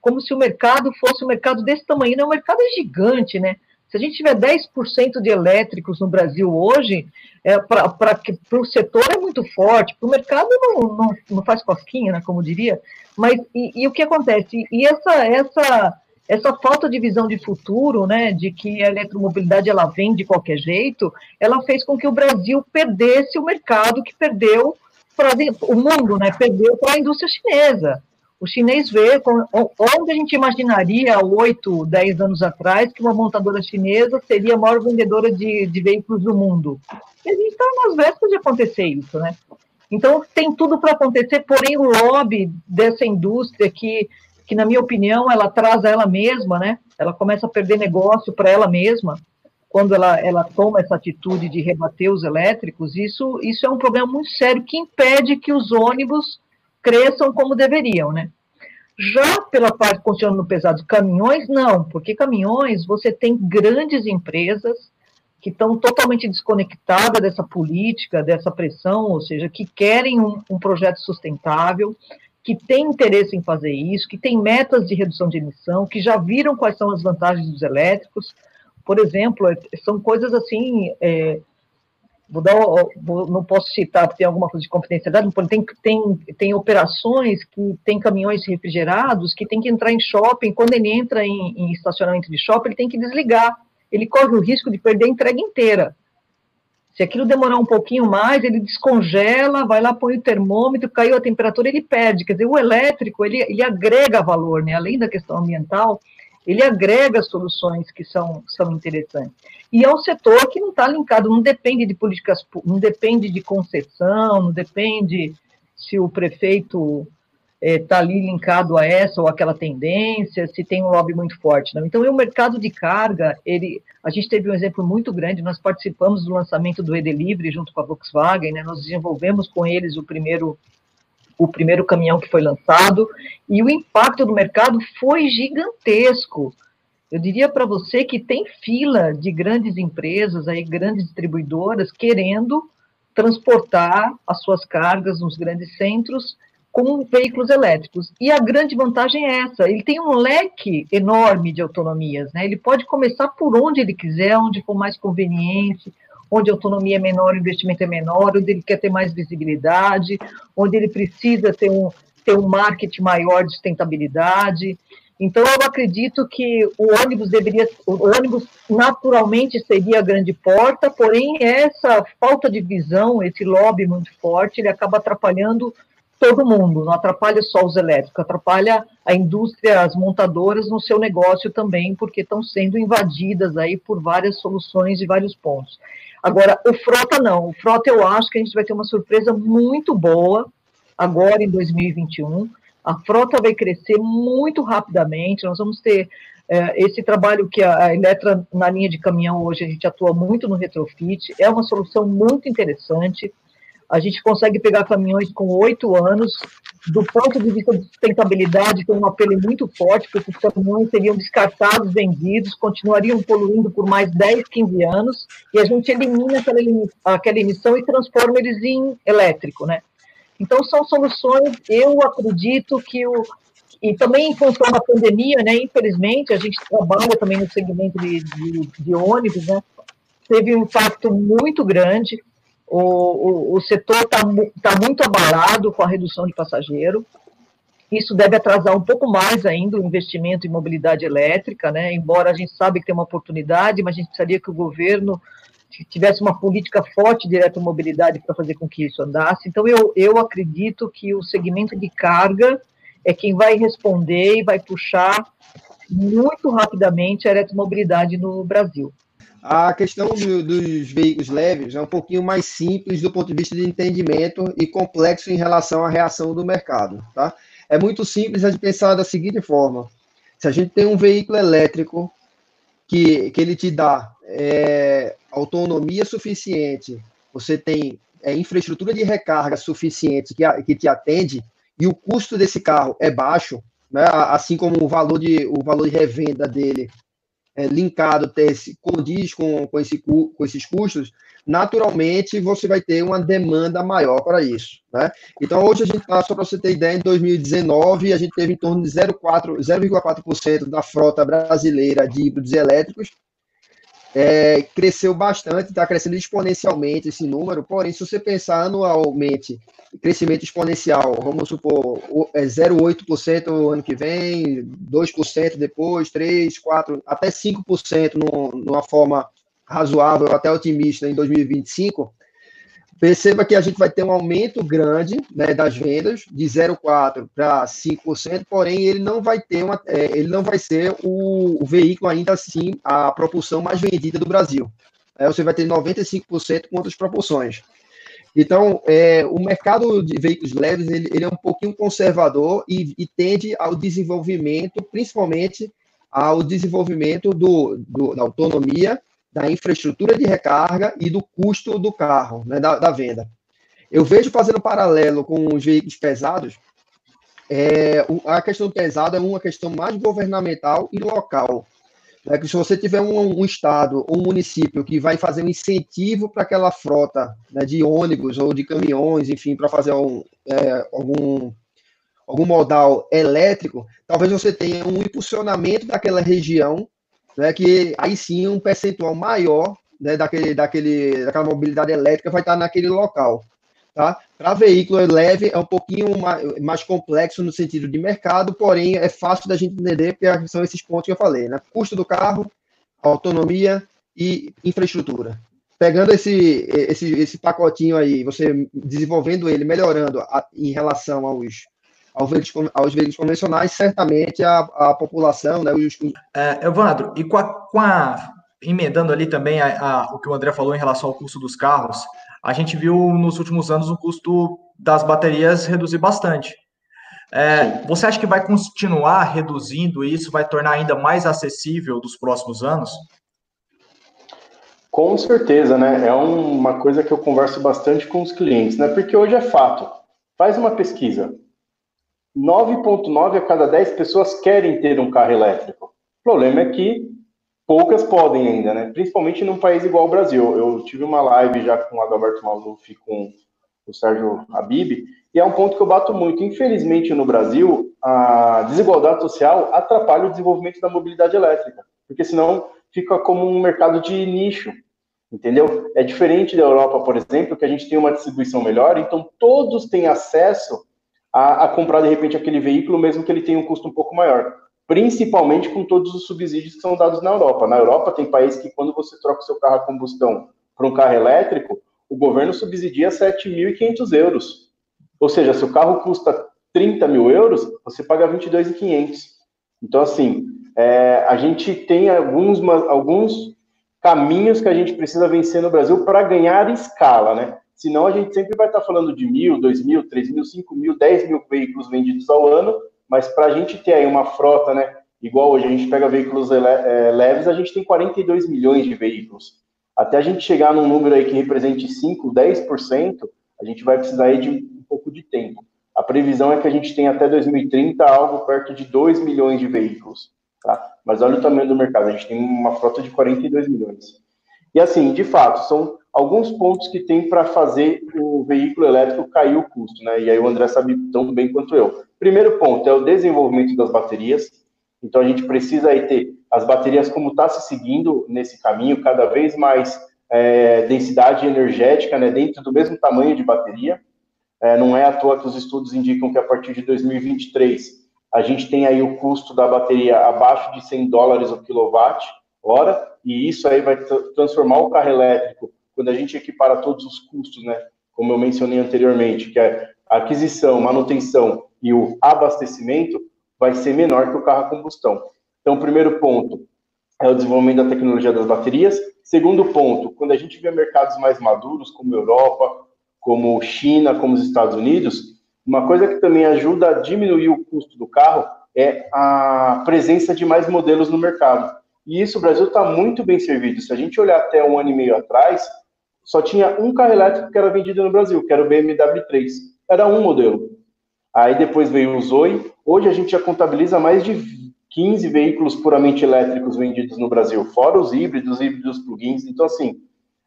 como se o mercado fosse um mercado desse tamanho, né? o mercado é gigante, né? Se a gente tiver 10% de elétricos no Brasil hoje, é, para o setor é muito forte, para o mercado não, não, não, faz cosquinha, né, como diria, mas e, e, o que acontece? E essa, essa, essa falta de visão de futuro, né, de que a eletromobilidade ela vem de qualquer jeito, ela fez com que o Brasil perdesse o mercado que perdeu para o mundo, né, perdeu para a indústria chinesa. O chinês vê onde a gente imaginaria há oito, dez anos atrás que uma montadora chinesa seria a maior vendedora de, de veículos do mundo. E a gente está nas vésperas de acontecer isso, né? Então, tem tudo para acontecer, porém, o lobby dessa indústria, que, que, na minha opinião, ela traz a ela mesma, né? Ela começa a perder negócio para ela mesma, quando ela, ela toma essa atitude de rebater os elétricos, isso, isso é um problema muito sério que impede que os ônibus cresçam como deveriam, né? Já pela parte continuando pesado, caminhões, não, porque caminhões você tem grandes empresas que estão totalmente desconectadas dessa política, dessa pressão, ou seja, que querem um, um projeto sustentável, que têm interesse em fazer isso, que têm metas de redução de emissão, que já viram quais são as vantagens dos elétricos. Por exemplo, é, são coisas assim, é, vou dar, vou, não posso citar porque tem alguma coisa de confidencialidade, tem, tem, tem operações que tem caminhões refrigerados que tem que entrar em shopping, quando ele entra em, em estacionamento de shopping, ele tem que desligar, ele corre o risco de perder a entrega inteira. Se aquilo demorar um pouquinho mais, ele descongela, vai lá, põe o termômetro, caiu a temperatura, ele perde. Quer dizer, o elétrico, ele, ele agrega valor, né? Além da questão ambiental, ele agrega soluções que são, são interessantes. E é um setor que não está linkado, não depende de políticas, não depende de concessão, não depende se o prefeito está é, ali linkado a essa ou aquela tendência, se tem um lobby muito forte. Não. Então, o mercado de carga, ele, a gente teve um exemplo muito grande, nós participamos do lançamento do Edelivre junto com a Volkswagen, né, nós desenvolvemos com eles o primeiro o primeiro caminhão que foi lançado, e o impacto do mercado foi gigantesco. Eu diria para você que tem fila de grandes empresas, aí, grandes distribuidoras, querendo transportar as suas cargas nos grandes centros com veículos elétricos. E a grande vantagem é essa: ele tem um leque enorme de autonomias, né? Ele pode começar por onde ele quiser, onde for mais conveniente, onde a autonomia é menor, o investimento é menor, onde ele quer ter mais visibilidade, onde ele precisa ter um, ter um marketing maior de sustentabilidade. Então, eu acredito que o ônibus deveria, o ônibus naturalmente seria a grande porta, porém, essa falta de visão, esse lobby muito forte, ele acaba atrapalhando todo mundo, não atrapalha só os elétricos, atrapalha a indústria, as montadoras no seu negócio também, porque estão sendo invadidas aí por várias soluções de vários pontos. Agora, o Frota não. O Frota eu acho que a gente vai ter uma surpresa muito boa agora em 2021. A frota vai crescer muito rapidamente. Nós vamos ter é, esse trabalho que a, Eletra, na linha de caminhão hoje, a gente atua muito no retrofit. É uma solução muito interessante a gente consegue pegar caminhões com oito anos, do ponto de vista de sustentabilidade, tem um apelo muito forte, porque os caminhões seriam descartados, vendidos, continuariam poluindo por mais 10, 15 anos, e a gente elimina aquela, aquela emissão e transforma eles em elétrico, né? Então, são soluções, eu acredito que o, e também em função da pandemia, né, infelizmente, a gente trabalha também no segmento de, de, de ônibus, né, teve um impacto muito grande, o, o, o setor está tá muito abalado com a redução de passageiro. Isso deve atrasar um pouco mais ainda o investimento em mobilidade elétrica, né? embora a gente sabe que tem uma oportunidade, mas a gente precisaria que o governo tivesse uma política forte de eletromobilidade para fazer com que isso andasse. Então, eu, eu acredito que o segmento de carga é quem vai responder e vai puxar muito rapidamente a eletromobilidade no Brasil. A questão do, dos veículos leves é um pouquinho mais simples do ponto de vista de entendimento e complexo em relação à reação do mercado. Tá? É muito simples a gente pensar da seguinte forma: se a gente tem um veículo elétrico que, que ele te dá é, autonomia suficiente, você tem é, infraestrutura de recarga suficiente que, que te atende, e o custo desse carro é baixo, né, assim como o valor de, o valor de revenda dele é, linkado ter, condiz com, com, esse, com esses custos, naturalmente você vai ter uma demanda maior para isso. Né? Então, hoje a gente está, só para você ter ideia, em 2019, a gente teve em torno de 0,4% da frota brasileira de híbridos elétricos, é, cresceu bastante, está crescendo exponencialmente esse número, porém, se você pensar anualmente, crescimento exponencial, vamos supor, é 0,8% ano que vem, 2% depois, 3%, 4%, até 5% no, numa forma razoável, até otimista em 2025, Perceba que a gente vai ter um aumento grande né, das vendas, de 0,4% para 5%, porém ele não vai ter uma, é, ele não vai ser o, o, veículo ainda assim, a propulsão mais vendida do Brasil. É, você vai ter 95% com outras propulsões. Então, é, o mercado de veículos leves ele, ele é um pouquinho conservador e, e, tende ao desenvolvimento, principalmente ao desenvolvimento do, do da autonomia da infraestrutura de recarga e do custo do carro, né, da, da venda. Eu vejo fazendo paralelo com os veículos pesados, é, a questão pesada é uma questão mais governamental e local. É que se você tiver um, um, estado ou um município que vai fazer um incentivo para aquela frota né, de ônibus ou de caminhões, enfim, para fazer um, é, algum, algum modal elétrico, talvez você tenha um impulsionamento daquela região né, que aí sim um percentual maior né, daquele, daquele, daquela mobilidade elétrica vai estar naquele local. Tá? Para veículo leve é um pouquinho mais, mais, complexo no sentido de mercado, porém é fácil da gente entender porque são esses pontos que eu falei, né? Custo do carro, autonomia e infraestrutura. Pegando esse, esse, esse pacotinho aí, você desenvolvendo ele, melhorando a, em relação aos, aos veículos, aos veículos convencionais, certamente a, a população, né, os... É, Evandro, e com a, com a emendando ali também a, a, o que o André falou em relação ao custo dos carros, a gente viu nos últimos anos o custo das baterias reduzir bastante. É, você acha que vai continuar reduzindo e isso vai tornar ainda mais acessível dos próximos anos? Com certeza, né? É uma coisa que eu converso bastante com os clientes, né? Porque hoje é fato. Faz uma pesquisa. 9,9 a cada 10 pessoas querem ter um carro elétrico. O problema é que poucas podem ainda, né? Principalmente num país igual ao Brasil. Eu tive uma live já com o Adalberto Maluf e com o Sérgio Habib, e é um ponto que eu bato muito. Infelizmente, no Brasil, a desigualdade social atrapalha o desenvolvimento da mobilidade elétrica, porque senão fica como um mercado de nicho, entendeu? É diferente da Europa, por exemplo, que a gente tem uma distribuição melhor, então todos têm acesso a, a, comprar de repente aquele veículo, mesmo que ele tenha um custo um pouco maior. Principalmente com todos os subsídios que são dados na Europa. Na Europa tem países que quando você troca o seu carro a combustão para um carro elétrico, o governo subsidia 7.500 euros. Ou seja, se o carro custa 30 mil euros, você paga 22.500. Então, assim, é, a gente tem alguns, alguns caminhos que a gente precisa vencer no Brasil para ganhar escala, né? Senão a gente sempre vai estar falando de mil, dois mil, três mil, cinco mil, dez mil veículos vendidos ao ano, mas para a gente ter aí uma frota, né? Igual hoje a gente pega veículos é, leves, a gente tem 42 milhões de veículos. Até a gente chegar num número aí que represente 5, 10%, a gente vai precisar aí de um pouco de tempo. A previsão é que a gente tenha até 2030 algo perto de 2 milhões de veículos. Tá? Mas olha o tamanho do mercado, a gente tem uma frota de 42 milhões. E assim, de fato, são alguns pontos que tem para fazer o veículo elétrico cair o custo, né? E aí o André sabe tão bem quanto eu. Primeiro ponto é o desenvolvimento das baterias. Então a gente precisa aí ter as baterias como está se seguindo nesse caminho, cada vez mais é, densidade energética, né? Dentro do mesmo tamanho de bateria. É, não é à toa que os estudos indicam que a partir de 2023 a gente tem aí o custo da bateria abaixo de 100 dólares o quilowatt hora, e isso aí vai transformar o carro elétrico, quando a gente equipara todos os custos, né? Como eu mencionei anteriormente, que é a aquisição, manutenção e o abastecimento, vai ser menor que o carro a combustão. Então, o primeiro ponto é o desenvolvimento da tecnologia das baterias. Segundo ponto, quando a gente vê mercados mais maduros, como Europa, como China, como os Estados Unidos, uma coisa que também ajuda a diminuir o custo do carro é a presença de mais modelos no mercado. E isso o Brasil está muito bem servido. Se a gente olhar até um ano e meio atrás, só tinha um carro elétrico que era vendido no Brasil, que era o BMW 3. Era um modelo. Aí depois veio o Zoe. Hoje a gente já contabiliza mais de 15 veículos puramente elétricos vendidos no Brasil, fora os híbridos, híbridos plugins. Então, assim,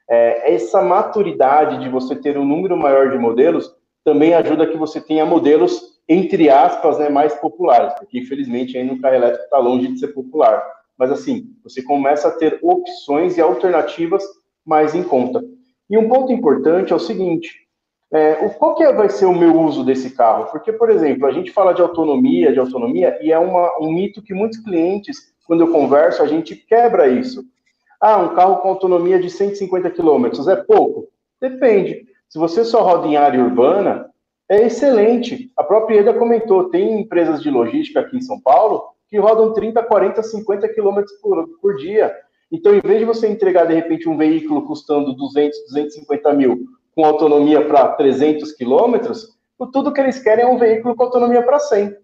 é, essa maturidade de você ter um número maior de modelos também ajuda que você tenha modelos, entre aspas, né, mais populares, porque infelizmente ainda o carro elétrico está longe de ser popular. Mas assim, você começa a ter opções e alternativas mais em conta. E um ponto importante é o seguinte: é, qual que é, vai ser o meu uso desse carro? Porque, por exemplo, a gente fala de autonomia, de autonomia, e é uma, um mito que muitos clientes, quando eu converso, a gente quebra isso. Ah, um carro com autonomia de 150 km é pouco? Depende. Se você só roda em área urbana, é excelente. A própria EDA comentou, tem empresas de logística aqui em São Paulo que rodam 30, 40, 50 km por, por dia. Então, em vez de você entregar, de repente, um veículo custando 200, 250 mil com autonomia para 300 quilômetros, tudo que eles querem é um veículo com autonomia para 100.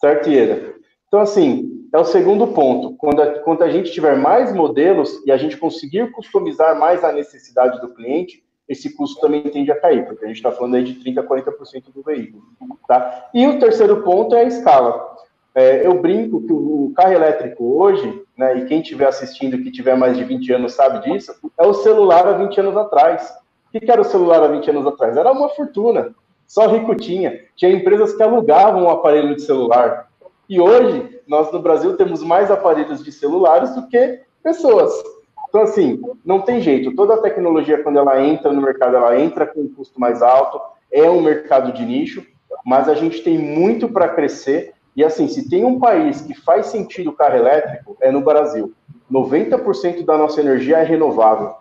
Certo, Ieda? Então, assim, é o segundo ponto. Quando a, quando a gente tiver mais modelos e a gente conseguir customizar mais a necessidade do cliente, esse custo também tende a cair, porque a gente está falando aí de 30% a 40% do veículo. Tá? E o terceiro ponto é a escala. É, eu brinco que o carro elétrico hoje, né, e quem estiver assistindo que tiver mais de 20 anos sabe disso, é o celular há 20 anos atrás. O que era o celular há 20 anos atrás? Era uma fortuna. Só rico tinha. Tinha empresas que alugavam um aparelho de celular. E hoje, nós no Brasil temos mais aparelhos de celulares do que pessoas. Então, assim, não tem jeito. Toda a tecnologia, quando ela entra no mercado, ela entra com um custo mais alto. É um mercado de nicho, mas a gente tem muito para crescer. E, assim, se tem um país que faz sentido o carro elétrico, é no Brasil. 90% da nossa energia é renovável,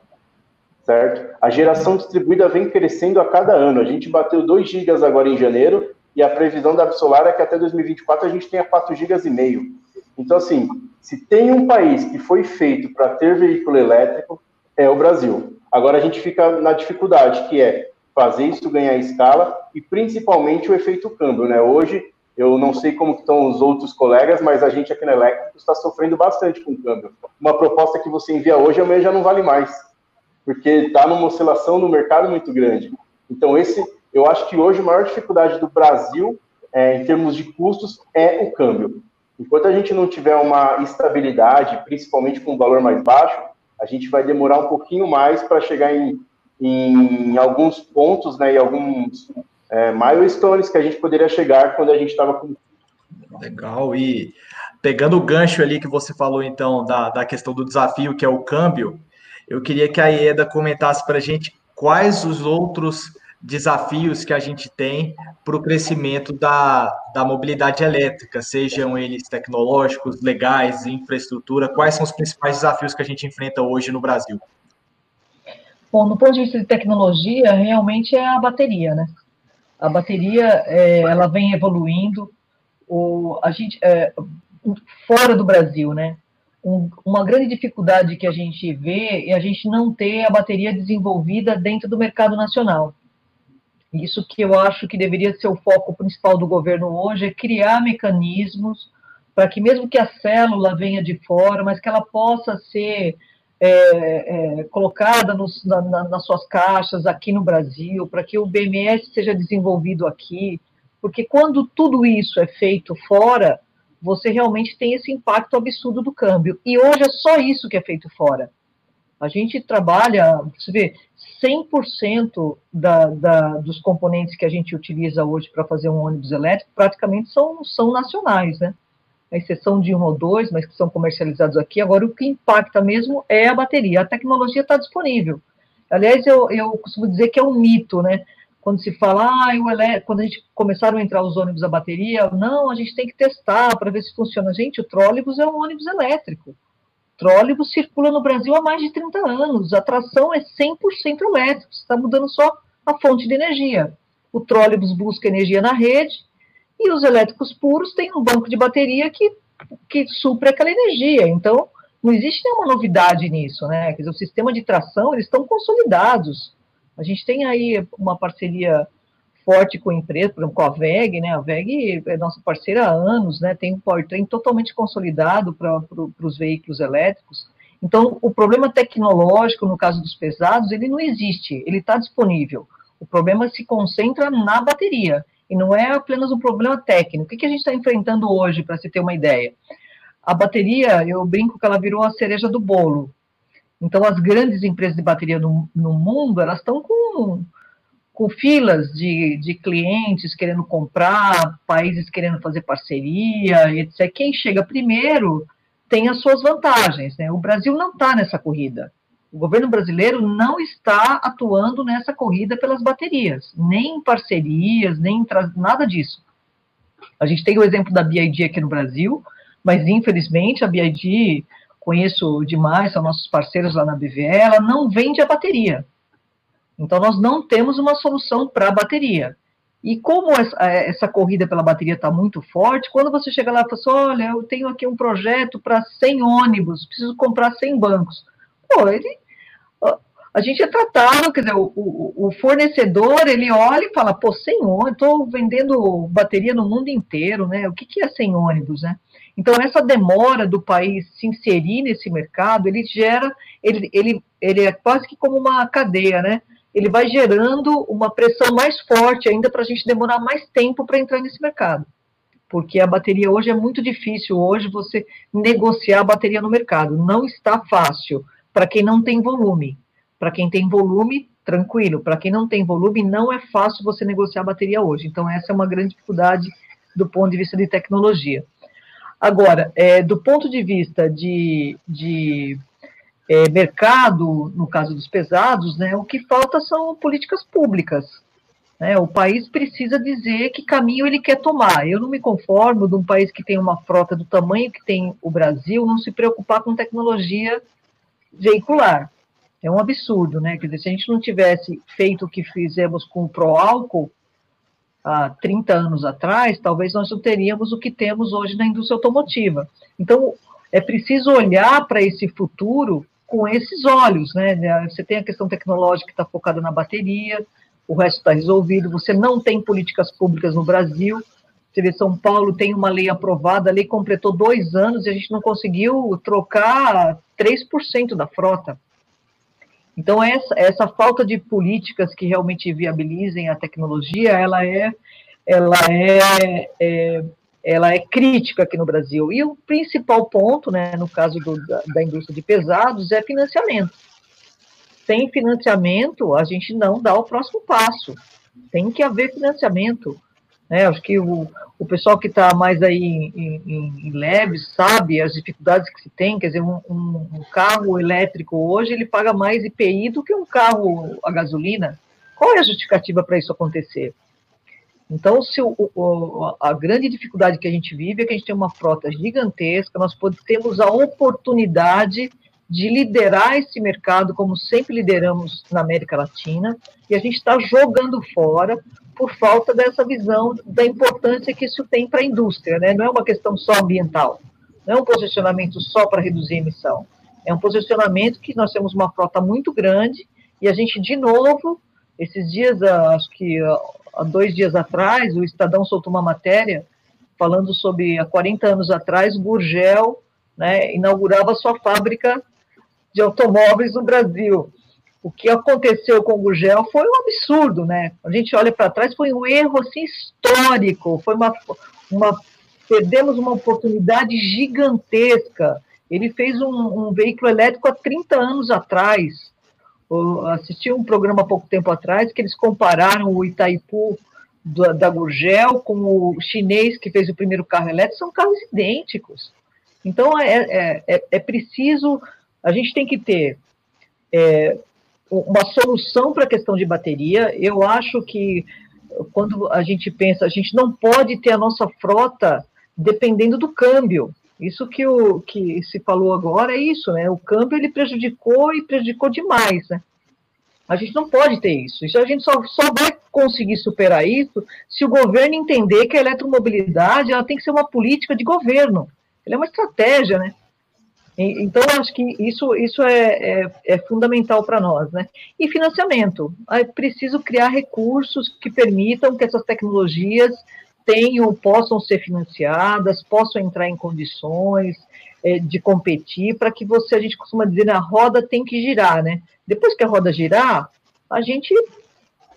certo? A geração distribuída vem crescendo a cada ano. A gente bateu 2 gigas agora em janeiro e a previsão da Absolar é que até 2024 a gente tenha 4 gigas e meio. Então, assim, se tem um país que foi feito para ter veículo elétrico, é o Brasil. Agora a gente fica na dificuldade, que é fazer isso ganhar escala e principalmente o efeito câmbio, né? Hoje, eu não sei como estão os outros colegas, mas a gente aqui na Elétrico está sofrendo bastante com o câmbio. Uma proposta que você envia hoje, amanhã já não vale mais, porque está numa oscilação no mercado muito grande. Então, esse, eu acho que hoje a maior dificuldade do Brasil, é, em termos de custos, é o câmbio. Enquanto a gente não tiver uma estabilidade, principalmente com um valor mais baixo, a gente vai demorar um pouquinho mais para chegar em, em alguns pontos, né, e alguns é, milestones que a gente poderia chegar quando a gente estava com. Legal, e pegando o gancho ali que você falou, então, da, da questão do desafio, que é o câmbio, eu queria que a Ieda comentasse para a gente quais os outros desafios que a gente tem para o crescimento da, da mobilidade elétrica, sejam eles tecnológicos, legais, infraestrutura, quais são os principais desafios que a gente enfrenta hoje no Brasil? Bom, no ponto de vista de tecnologia, realmente é a bateria, né? A bateria, é, ela vem evoluindo, o, a gente, é, fora do Brasil, né? Um, uma grande dificuldade que a gente vê é a gente não ter a bateria desenvolvida dentro do mercado nacional. Isso que eu acho que deveria ser o foco principal do governo hoje, é criar mecanismos para que mesmo que a célula venha de fora, mas que ela possa ser é, é, colocada nos, na, na, nas suas caixas aqui no Brasil, para que o BMS seja desenvolvido aqui, porque quando tudo isso é feito fora, você realmente tem esse impacto absurdo do câmbio. E hoje é só isso que é feito fora. A gente trabalha, você vê, 100% da, da, dos componentes que a gente utiliza hoje para fazer um ônibus elétrico praticamente são, são nacionais, né? A exceção de um ou dois, mas que são comercializados aqui. Agora, o que impacta mesmo é a bateria. A tecnologia está disponível. Aliás, eu, eu costumo dizer que é um mito, né? Quando se fala, ah, o quando a gente começaram a entrar os ônibus a bateria, não, a gente tem que testar para ver se funciona. Gente, o trólebus é um ônibus elétrico. Trólebus circula no Brasil há mais de 30 anos. A tração é 100% elétrica, está mudando só a fonte de energia. O trólebus busca energia na rede e os elétricos puros têm um banco de bateria que, que supre aquela energia. Então, não existe nenhuma novidade nisso, né? Quer dizer, o sistema de tração, eles estão consolidados. A gente tem aí uma parceria forte com a empresa, por exemplo, com a VEG, né? A VEG é nossa parceira há anos, né? Tem um powertrain totalmente consolidado para pro, os veículos elétricos. Então, o problema tecnológico, no caso dos pesados, ele não existe, ele está disponível. O problema se concentra na bateria, e não é apenas um problema técnico. O que, a gente está enfrentando hoje, para se ter uma ideia? A bateria, eu brinco que ela virou a cereja do bolo. Então, as grandes empresas de bateria no, no mundo, elas estão com com filas de, de clientes querendo comprar, países querendo fazer parceria, etc. Quem chega primeiro tem as suas vantagens. Né? O Brasil não está nessa corrida. O governo brasileiro não está atuando nessa corrida pelas baterias, nem em parcerias, nem em nada disso. A gente tem o exemplo da BID aqui no Brasil, mas infelizmente a BID, conheço demais, são nossos parceiros lá na BVE, ela não vende a bateria então, nós não temos uma solução para a bateria. E como essa, é, essa corrida pela bateria está muito forte, quando você chega lá e fala assim, olha, eu tenho aqui um projeto para 100 ônibus, preciso comprar 100 bancos. Pô, ele, a gente é tratado, quer dizer, o, o, o fornecedor, ele olha e fala, pô, 100 ônibus, estou vendendo bateria no mundo inteiro, né? O que, que é 100 ônibus, né? Então, essa demora do país se inserir nesse mercado, ele gera, ele, ele, ele é quase que como uma cadeia, né? ele vai gerando uma pressão mais forte ainda para a gente demorar mais tempo para entrar nesse mercado. Porque a bateria hoje é muito difícil, hoje você negociar a bateria no mercado. Não está fácil para quem não tem volume. Para quem tem volume, tranquilo. Para quem não tem volume, não é fácil você negociar a bateria hoje. Então, essa é uma grande dificuldade do ponto de vista de tecnologia. Agora, é, do ponto de vista de, de é, mercado, no caso dos pesados, né, o que falta são políticas públicas. Né? O país precisa dizer que caminho ele quer tomar. Eu não me conformo de um país que tem uma frota do tamanho que tem o Brasil não se preocupar com tecnologia veicular. É um absurdo, né? Quer dizer, se a gente não tivesse feito o que fizemos com o Proálcool há 30 anos atrás, talvez nós não teríamos o que temos hoje na indústria automotiva. Então, é preciso olhar para esse futuro com esses olhos, né? Você tem a questão tecnológica que está focada na bateria, o resto está resolvido. Você não tem políticas públicas no Brasil. Você vê, São Paulo tem uma lei aprovada, a lei completou dois anos e a gente não conseguiu trocar 3% da frota. Então, essa, essa falta de políticas que realmente viabilizem a tecnologia, ela é, ela é, é ela é crítica aqui no Brasil. E o principal ponto, né, no caso do, da, da indústria de pesados, é financiamento. Sem financiamento, a gente não dá o próximo passo. Tem que haver financiamento. Né? Acho que o, o pessoal que está mais aí em, em, em leve sabe as dificuldades que se tem. Quer dizer, um, um, um carro elétrico hoje ele paga mais IPI do que um carro a gasolina. Qual é a justificativa para isso acontecer? Então, se o, o, a grande dificuldade que a gente vive é que a gente tem uma frota gigantesca, nós temos a oportunidade de liderar esse mercado, como sempre lideramos na América Latina, e a gente está jogando fora por falta dessa visão da importância que isso tem para a indústria. Né? Não é uma questão só ambiental, não é um posicionamento só para reduzir a emissão, é um posicionamento que nós temos uma frota muito grande e a gente, de novo, esses dias, acho que há dois dias atrás, o Estadão soltou uma matéria falando sobre, há 40 anos atrás, Gurgel né, inaugurava sua fábrica de automóveis no Brasil. O que aconteceu com o Gurgel foi um absurdo, né? A gente olha para trás, foi um erro assim, histórico, foi uma, uma perdemos uma oportunidade gigantesca. Ele fez um, um veículo elétrico há 30 anos atrás, eu assisti um programa há pouco tempo atrás que eles compararam o Itaipu da, da Gurgel com o chinês que fez o primeiro carro elétrico, são carros idênticos. Então, é, é, é, é preciso, a gente tem que ter é, uma solução para a questão de bateria. Eu acho que quando a gente pensa, a gente não pode ter a nossa frota dependendo do câmbio. Isso que, o, que se falou agora é isso, né? O câmbio ele prejudicou e prejudicou demais, né? A gente não pode ter isso. Isso a gente só, só vai conseguir superar isso se o governo entender que a eletromobilidade ela tem que ser uma política de governo. Ela é uma estratégia, né? Então, acho que isso, isso é, é, é fundamental para nós, né? E financiamento. É preciso criar recursos que permitam que essas tecnologias tenham, possam ser financiadas, possam entrar em condições é, de competir, para que você, a gente costuma dizer, a roda tem que girar, né? Depois que a roda girar, a gente,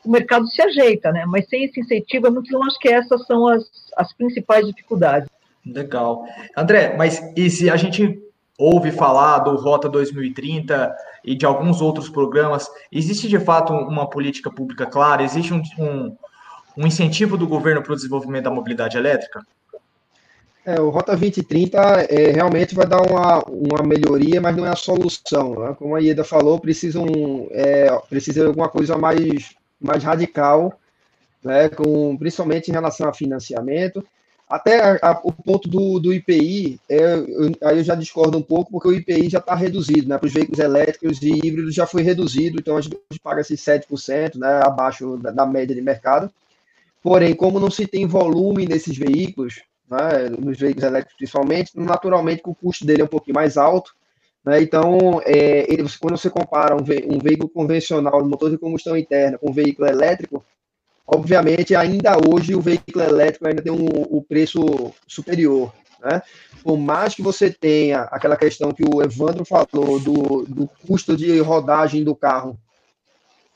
o mercado se ajeita, né? Mas sem esse incentivo, é muito que essas são as, as principais dificuldades. Legal. André, mas e se a gente ouve falar do Rota 2030 e de alguns outros programas, existe de fato uma política pública clara? Existe um, um, um incentivo do governo para o desenvolvimento da mobilidade elétrica? É, o Rota 2030 é, realmente vai dar uma, uma melhoria, mas não é a solução. Né? Como a Ieda falou, precisa, um, é, precisa de alguma coisa mais, mais radical, né? Com, principalmente em relação a financiamento. Até a, a, o ponto do, do IPI, é, eu, aí eu já discordo um pouco, porque o IPI já está reduzido, né? Para os veículos elétricos e híbridos já foi reduzido, então a gente paga-se 7%, né? Abaixo da, da, média de mercado. Porém, como não se tem volume nesses veículos, né? nos veículos elétricos principalmente, naturalmente o custo dele é um pouquinho mais alto. Né? Então, é, ele, quando você compara um, ve um veículo convencional, motor de combustão interna, com um veículo elétrico, Obviamente, ainda hoje, o veículo elétrico ainda tem um, o preço superior. Né? Por mais que você tenha aquela questão que o Evandro falou do, do custo de rodagem do carro,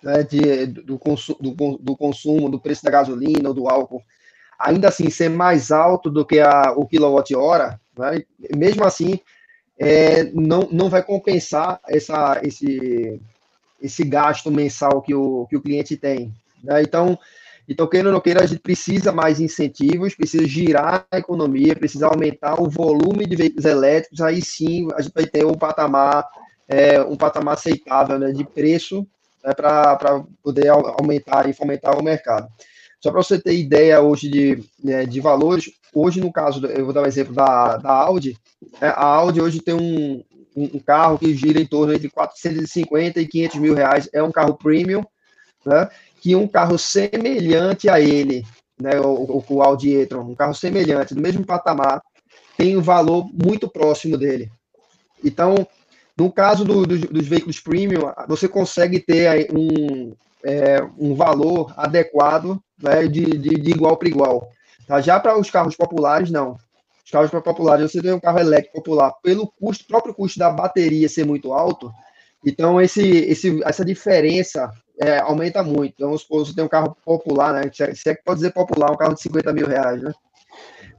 né, de, do, do, do, consumo, do preço da gasolina ou do álcool, ainda assim ser mais alto do que a, o quilowatt-hora, né, mesmo assim, é, não, não vai compensar essa, esse, esse gasto mensal que o, que o cliente tem. Né? Então, então, queira ou não queira, a gente precisa mais incentivos, precisa girar a economia, precisa aumentar o volume de veículos elétricos, aí sim a gente vai ter um patamar, é, um patamar aceitável né, de preço né, para poder aumentar e fomentar o mercado. Só para você ter ideia hoje de, né, de valores, hoje no caso, eu vou dar um exemplo da, da Audi, né, a Audi hoje tem um, um, carro que gira em torno de 450 e 500 mil reais, é um carro premium, né? Que um carro semelhante a ele, né, o, o Audi e-tron, um carro semelhante, do mesmo patamar, tem um valor muito próximo dele. Então, no caso do, do, dos veículos premium, você consegue ter um, é, um valor adequado né, de, de, de igual para igual. Tá? Já para os carros populares, não. Os carros populares, você tem um carro elétrico popular, pelo custo, próprio custo da bateria ser muito alto, então esse, esse, essa diferença é, aumenta muito. Então, se você tem um carro popular, né? Se é que pode dizer popular, um carro de 50 mil reais, né?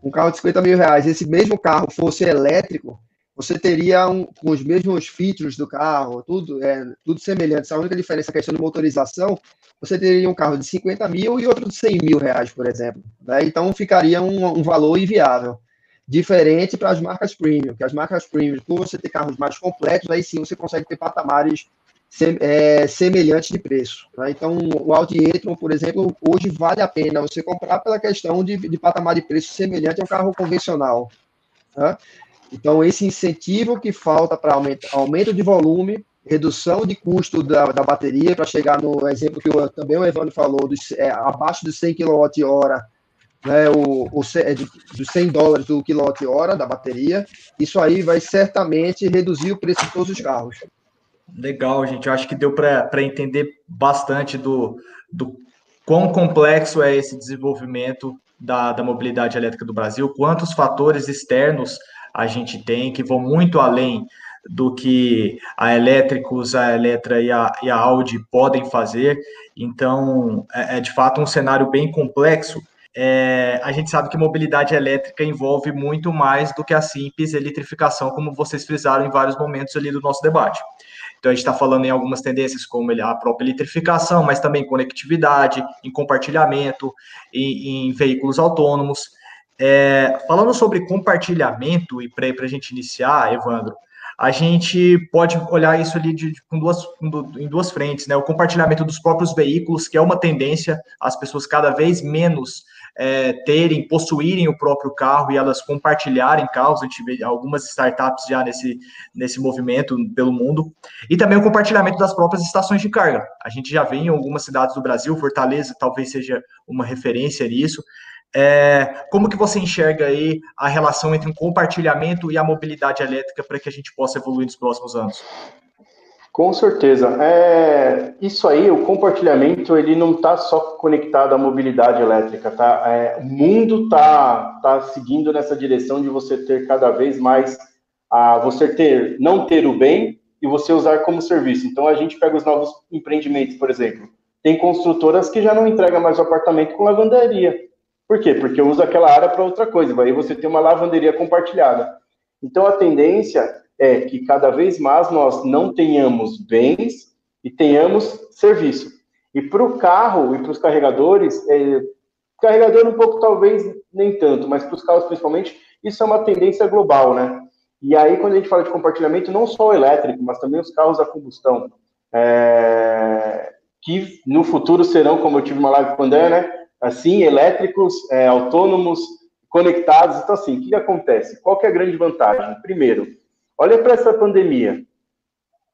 Um carro de 50 mil reais, esse mesmo carro fosse elétrico, você teria um, com os mesmos features do carro, tudo, é, tudo semelhante. A única diferença é a questão de motorização, você teria um carro de 50 mil e outro de 100 mil reais, por exemplo. Né? Então, ficaria um, um valor inviável. Diferente para as marcas premium, que as marcas premium, por você ter carros mais completos, aí sim você consegue ter patamares é, semelhantes de preço. Né? Então, o Audi e-tron, por exemplo, hoje vale a pena você comprar pela questão de, de patamar de preço semelhante a um carro convencional. Né? Então, esse incentivo que falta para aumento, aumento de volume, redução de custo da, da bateria, para chegar no exemplo que também o Evandro falou, dos, é, abaixo de 100 kWh, né, o, o, é dos 100 dólares do quilowatt-hora da bateria, isso aí vai certamente reduzir o preço de todos os carros. Legal, gente. Eu acho que deu para entender bastante do, do quão complexo é esse desenvolvimento da, da mobilidade elétrica do Brasil, quantos fatores externos a gente tem que vão muito além do que a Elétricos, a Eletra e a, e a Audi podem fazer. Então, é, é de fato um cenário bem complexo. É, a gente sabe que mobilidade elétrica envolve muito mais do que a simples eletrificação, como vocês frisaram em vários momentos ali do nosso debate. Então, a gente está falando em algumas tendências como a própria eletrificação, mas também conectividade, em compartilhamento, em, em veículos autônomos. É, falando sobre compartilhamento, e para a gente iniciar, Evandro, a gente pode olhar isso ali de, com duas, em duas frentes, né? O compartilhamento dos próprios veículos, que é uma tendência, as pessoas cada vez menos é, terem, possuírem o próprio carro e elas compartilharem carros. A gente vê algumas startups já nesse, nesse movimento pelo mundo. E também o compartilhamento das próprias estações de carga. A gente já vê em algumas cidades do Brasil, Fortaleza talvez seja uma referência nisso. É, como que você enxerga aí a relação entre o compartilhamento e a mobilidade elétrica para que a gente possa evoluir nos próximos anos? Com certeza. É, isso aí, o compartilhamento, ele não está só conectado à mobilidade elétrica, tá? É, o mundo está tá seguindo nessa direção de você ter cada vez mais, a, você ter, não ter o bem e você usar como serviço. Então, a gente pega os novos empreendimentos, por exemplo. Tem construtoras que já não entregam mais o apartamento com lavanderia. Por quê? Porque usa aquela área para outra coisa. Aí você tem uma lavanderia compartilhada. Então, a tendência é que cada vez mais nós não tenhamos bens e tenhamos serviço. E para o carro e para os carregadores, é, carregador um pouco talvez nem tanto, mas para os carros principalmente, isso é uma tendência global, né? E aí, quando a gente fala de compartilhamento, não só o elétrico, mas também os carros a combustão, é, que no futuro serão, como eu tive uma live com o André, né? Assim, elétricos, é, autônomos, conectados. Então, assim, o que acontece? Qual que é a grande vantagem? Primeiro, Olha para essa pandemia.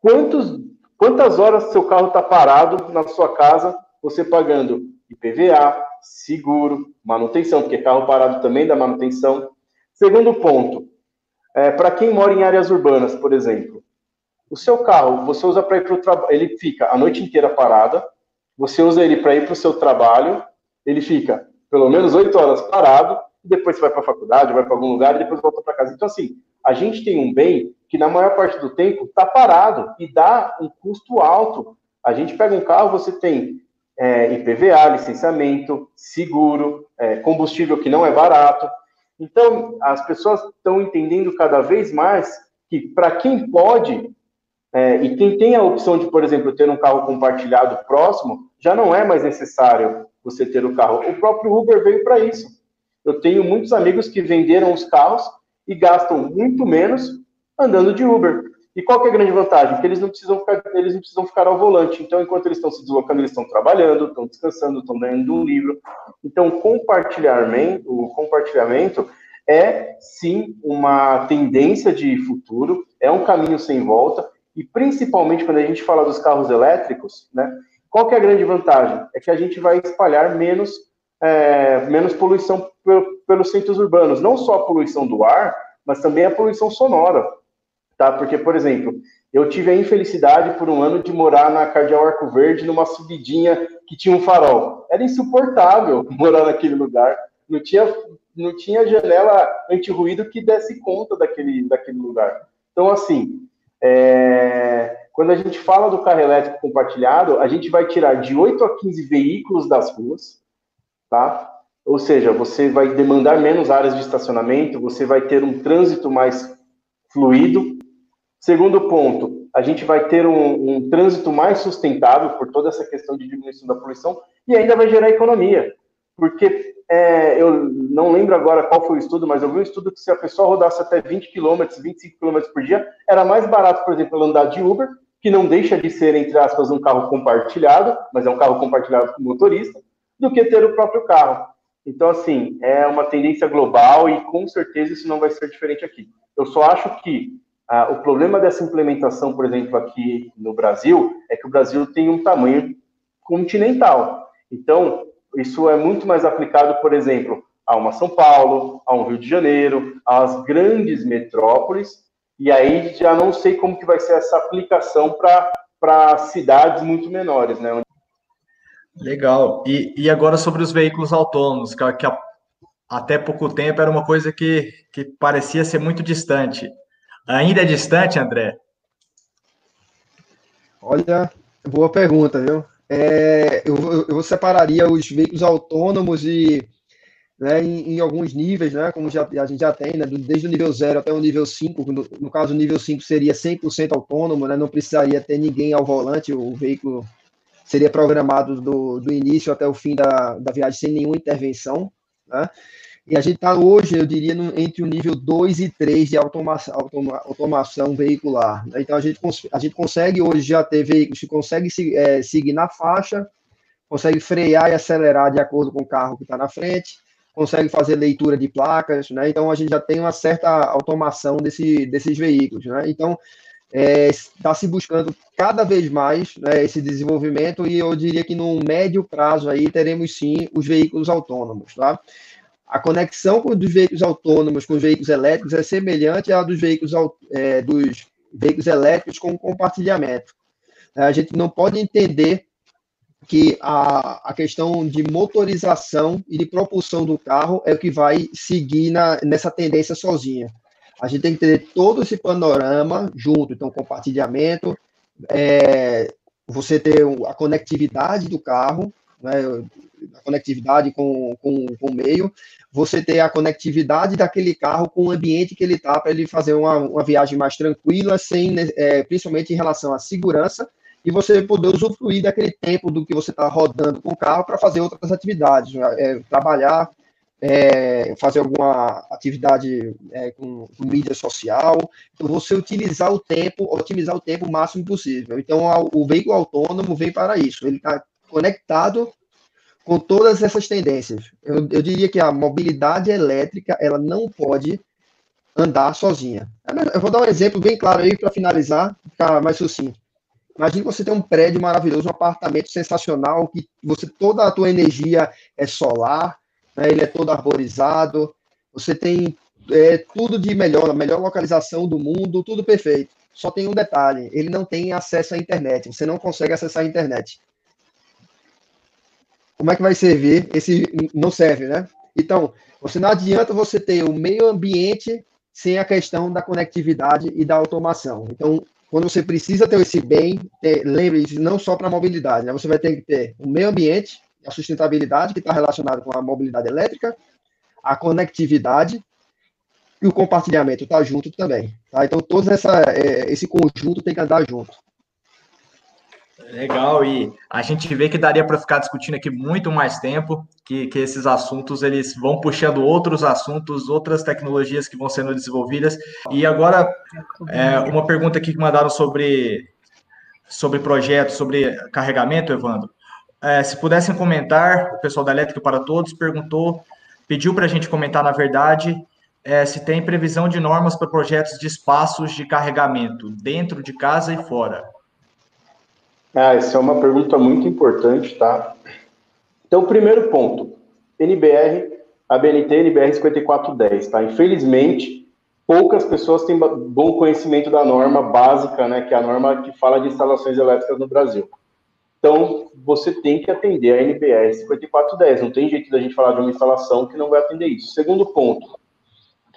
Quantos, quantas horas seu carro está parado na sua casa, você pagando IPVA, seguro, manutenção, porque carro parado também dá manutenção. Segundo ponto, é, para quem mora em áreas urbanas, por exemplo, o seu carro, você usa para ir para o trabalho, ele fica a noite inteira parada, você usa ele para ir para o seu trabalho, ele fica pelo menos oito horas parado, depois você vai para a faculdade, vai para algum lugar e depois volta para casa. Então, assim, a gente tem um bem que na maior parte do tempo está parado e dá um custo alto. A gente pega um carro, você tem é, IPVA, licenciamento, seguro, é, combustível que não é barato. Então, as pessoas estão entendendo cada vez mais que para quem pode é, e quem tem a opção de, por exemplo, ter um carro compartilhado próximo, já não é mais necessário você ter o carro. O próprio Uber veio para isso. Eu tenho muitos amigos que venderam os carros e gastam muito menos andando de Uber. E qual que é a grande vantagem? Que eles não precisam ficar, eles não precisam ficar ao volante. Então, enquanto eles estão se deslocando, eles estão trabalhando, estão descansando, estão lendo um livro. Então, o compartilhamento, o compartilhamento é sim uma tendência de futuro, é um caminho sem volta, e principalmente quando a gente fala dos carros elétricos, né? Qual que é a grande vantagem? É que a gente vai espalhar menos, é, menos poluição pelos centros urbanos, não só a poluição do ar, mas também a poluição sonora, tá? Porque, por exemplo, eu tive a infelicidade por um ano de morar na Cardeal Arco Verde, numa subidinha que tinha um farol. Era insuportável morar naquele lugar. Não tinha, não tinha janela anti-ruído que desse conta daquele, daquele lugar. Então, assim, é, quando a gente fala do carro elétrico compartilhado, a gente vai tirar de 8 a 15 veículos das ruas, tá? Ou seja, você vai demandar menos áreas de estacionamento, você vai ter um trânsito mais fluido. Segundo ponto, a gente vai ter um, um trânsito mais sustentável por toda essa questão de diminuição da poluição e ainda vai gerar economia. Porque é, eu não lembro agora qual foi o estudo, mas eu vi um estudo que se a pessoa rodasse até 20 km, 25 km por dia, era mais barato, por exemplo, andar de Uber, que não deixa de ser, entre aspas, um carro compartilhado, mas é um carro compartilhado com motorista, do que ter o próprio carro. Então, assim, é uma tendência global e com certeza isso não vai ser diferente aqui. Eu só acho que ah, o problema dessa implementação, por exemplo, aqui no Brasil, é que o Brasil tem um tamanho continental. Então, isso é muito mais aplicado, por exemplo, a uma São Paulo, a um Rio de Janeiro, às grandes metrópoles, e aí já não sei como que vai ser essa aplicação para cidades muito menores, né? Legal. E, e agora sobre os veículos autônomos, que, que até pouco tempo era uma coisa que, que parecia ser muito distante. Ainda é distante, André? Olha, boa pergunta, viu? É, eu, eu separaria os veículos autônomos e né, em, em, alguns níveis, né, como já, a gente já tem, né, desde o nível 0 até o nível 5, no, no caso o nível 5 seria 100% autônomo, né, não precisaria ter ninguém ao volante, o veículo seria programado do, do início até o fim da, da viagem sem nenhuma intervenção. Né? E a gente está hoje, eu diria, no, entre o nível 2 e 3 de automação, automa, automação veicular. Né? Então, a gente, a gente consegue hoje já ter veículos que conseguem é, seguir na faixa, consegue frear e acelerar de acordo com o carro que está na frente, consegue fazer leitura de placas, né? Então, a gente já tem uma certa automação desse, desses veículos, né? Então, está é, se buscando cada vez mais né, esse desenvolvimento e eu diria que no médio prazo aí teremos sim os veículos autônomos, tá? A conexão dos veículos autônomos com os veículos elétricos é semelhante à dos veículos, é, dos veículos elétricos com compartilhamento. É, a gente não pode entender que a, a questão de motorização e de propulsão do carro é o que vai seguir na, nessa tendência sozinha. A gente tem que ter todo esse panorama junto, então compartilhamento, é, você ter a conectividade do carro, né, a conectividade com, com, com o meio, você ter a conectividade daquele carro com o ambiente que ele está para ele fazer uma, uma viagem mais tranquila, sem, é, principalmente em relação à segurança, e você poder usufruir daquele tempo do que você está rodando com o carro para fazer outras atividades, né, é, trabalhar, é, fazer alguma atividade é, com, com, mídia social, então você utilizar o tempo, otimizar o tempo o máximo possível. Então, o veículo autônomo vem para isso, ele está conectado com todas essas tendências. Eu, eu, diria que a mobilidade elétrica, ela não pode andar sozinha. Eu vou dar um exemplo bem claro aí para finalizar, ficar mais sucinto. Imagina você ter um prédio maravilhoso, um apartamento sensacional, que você toda a tua energia é solar, né, ele é todo arborizado, você tem é, tudo de melhor, a melhor localização do mundo, tudo perfeito. Só tem um detalhe, ele não tem acesso à internet, você não consegue acessar a internet. Como é que vai servir? Esse não serve, né? Então, você não adianta você ter o meio ambiente sem a questão da conectividade e da automação. Então, quando você precisa ter esse bem, lembre-se, não só para a mobilidade, né? você vai ter que ter o meio ambiente, a sustentabilidade, que está relacionado com a mobilidade elétrica, a conectividade e o compartilhamento está junto também. Tá? Então, todo essa, é, esse conjunto tem que andar junto. Legal, e a gente vê que daria para ficar discutindo aqui muito mais tempo, que, que esses assuntos eles vão puxando outros assuntos, outras tecnologias que vão sendo desenvolvidas. E agora, é, uma pergunta aqui que mandaram sobre, sobre projetos, sobre carregamento, Evandro. É, se pudessem comentar, o pessoal da Elétrica para Todos perguntou, pediu para a gente comentar, na verdade, é, se tem previsão de normas para projetos de espaços de carregamento, dentro de casa e fora. Ah, essa é uma pergunta muito importante, tá? Então, primeiro ponto, NBR, a BNT NBR 5410, tá? Infelizmente, poucas pessoas têm bom conhecimento da norma básica, né, que é a norma que fala de instalações elétricas no Brasil. Então, você tem que atender a NBR 5410. Não tem jeito da gente falar de uma instalação que não vai atender isso. Segundo ponto,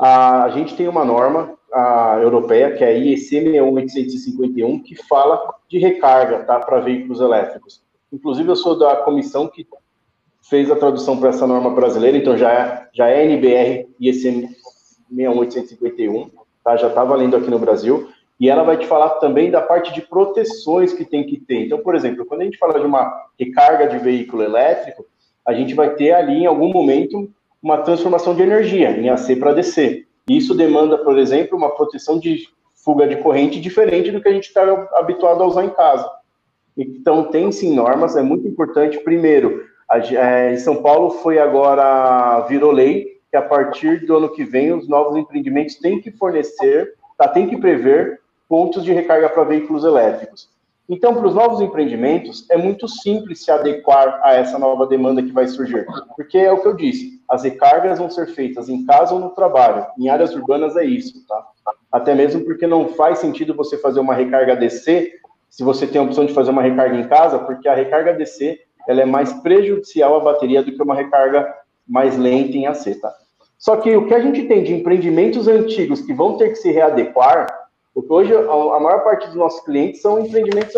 a, gente tem uma norma a, europeia, que é a IEC 61851, que fala de recarga tá, para veículos elétricos. Inclusive, eu sou da comissão que fez a tradução para essa norma brasileira, então já é, já é NBR IEC 61851, tá, já está valendo aqui no Brasil e ela vai te falar também da parte de proteções que tem que ter. Então, por exemplo, quando a gente fala de uma recarga de veículo elétrico, a gente vai ter ali em algum momento uma transformação de energia em AC para DC. Isso demanda, por exemplo, uma proteção de fuga de corrente diferente do que a gente está habituado a usar em casa. Então, tem sim normas, é muito importante. Primeiro, a, é, em São Paulo foi agora, virou lei, que a partir do ano que vem os novos empreendimentos têm que fornecer, tá, tem que prever pontos de recarga para veículos elétricos. Então, para os novos empreendimentos, é muito simples se adequar a essa nova demanda que vai surgir, porque é o que eu disse, as recargas vão ser feitas em casa ou no trabalho, em áreas urbanas é isso, tá? Até mesmo porque não faz sentido você fazer uma recarga DC se você tem a opção de fazer uma recarga em casa, porque a recarga DC ela é mais prejudicial à bateria do que uma recarga mais lenta em AC, tá? Só que o que a gente tem de empreendimentos antigos que vão ter que se readequar porque hoje a maior parte dos nossos clientes são empreendimentos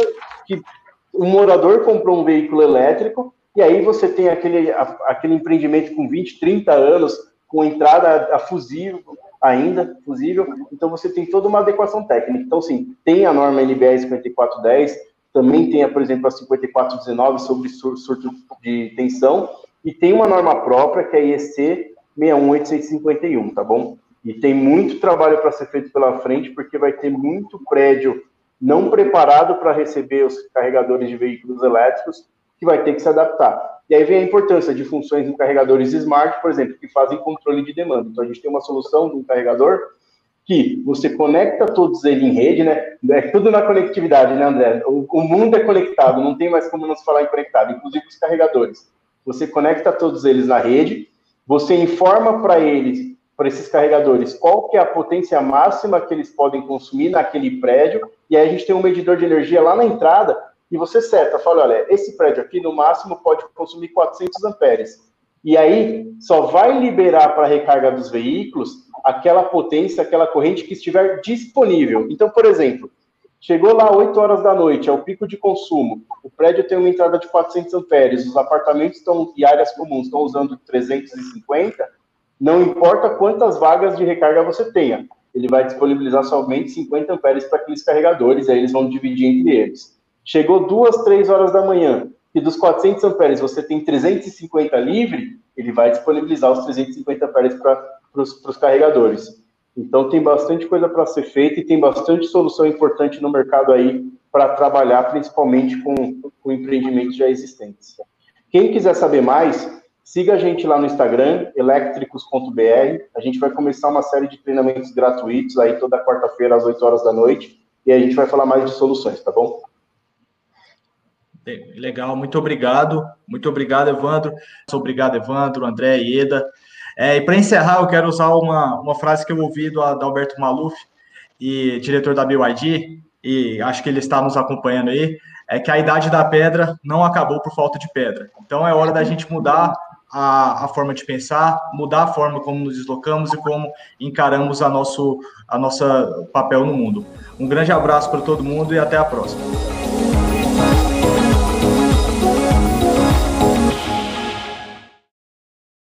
que o morador comprou um veículo elétrico e aí você tem aquele, aquele empreendimento com 20, 30 anos, com entrada a fusível ainda, fusível, então você tem toda uma adequação técnica. Então, sim, tem a norma NBR 5410, também tem, por exemplo, a 5419 sobre surto de tensão, e tem uma norma própria, que é a IEC 61851, tá bom? E tem muito trabalho para ser feito pela frente, porque vai ter muito prédio não preparado para receber os carregadores de veículos elétricos, que vai ter que se adaptar. E aí vem a importância de funções em carregadores smart, por exemplo, que fazem controle de demanda. Então, a gente tem uma solução de um carregador que você conecta todos eles em rede, né? É tudo na conectividade, né, André? O, o mundo é conectado, não tem mais como não falar em conectado, inclusive os carregadores. Você conecta todos eles na rede, você informa para eles, para esses carregadores, qual que é a potência máxima que eles podem consumir naquele prédio, e aí a gente tem um medidor de energia lá na entrada, e você seta, fala, olha, esse prédio aqui no máximo pode consumir 400 amperes. E aí só vai liberar para a recarga dos veículos aquela potência, aquela corrente que estiver disponível. Então, por exemplo, chegou lá 8 horas da noite, é o pico de consumo, o prédio tem uma entrada de 400 amperes, os apartamentos estão, e áreas comuns estão usando 350, não importa quantas vagas de recarga você tenha, ele vai disponibilizar somente 50 amperes para aqueles carregadores, aí eles vão dividir entre eles. Chegou duas, três horas da manhã, e dos 400 amperes você tem 350 livre, ele vai disponibilizar os 350 amperes para os carregadores. Então tem bastante coisa para ser feita e tem bastante solução importante no mercado aí para trabalhar, principalmente com, com empreendimentos já existentes. Quem quiser saber mais, siga a gente lá no Instagram, elétricos.br. A gente vai começar uma série de treinamentos gratuitos aí toda quarta-feira às 8 horas da noite e a gente vai falar mais de soluções, tá bom? Legal, muito obrigado. Muito obrigado, Evandro. Obrigado, Evandro, André, Ieda. É, e para encerrar, eu quero usar uma, uma frase que eu ouvi do Alberto Maluf, e diretor da BYD, e acho que ele está nos acompanhando aí, é que a idade da pedra não acabou por falta de pedra. Então é hora da gente mudar a, a forma de pensar, mudar a forma como nos deslocamos e como encaramos a nosso a nossa papel no mundo. Um grande abraço para todo mundo e até a próxima.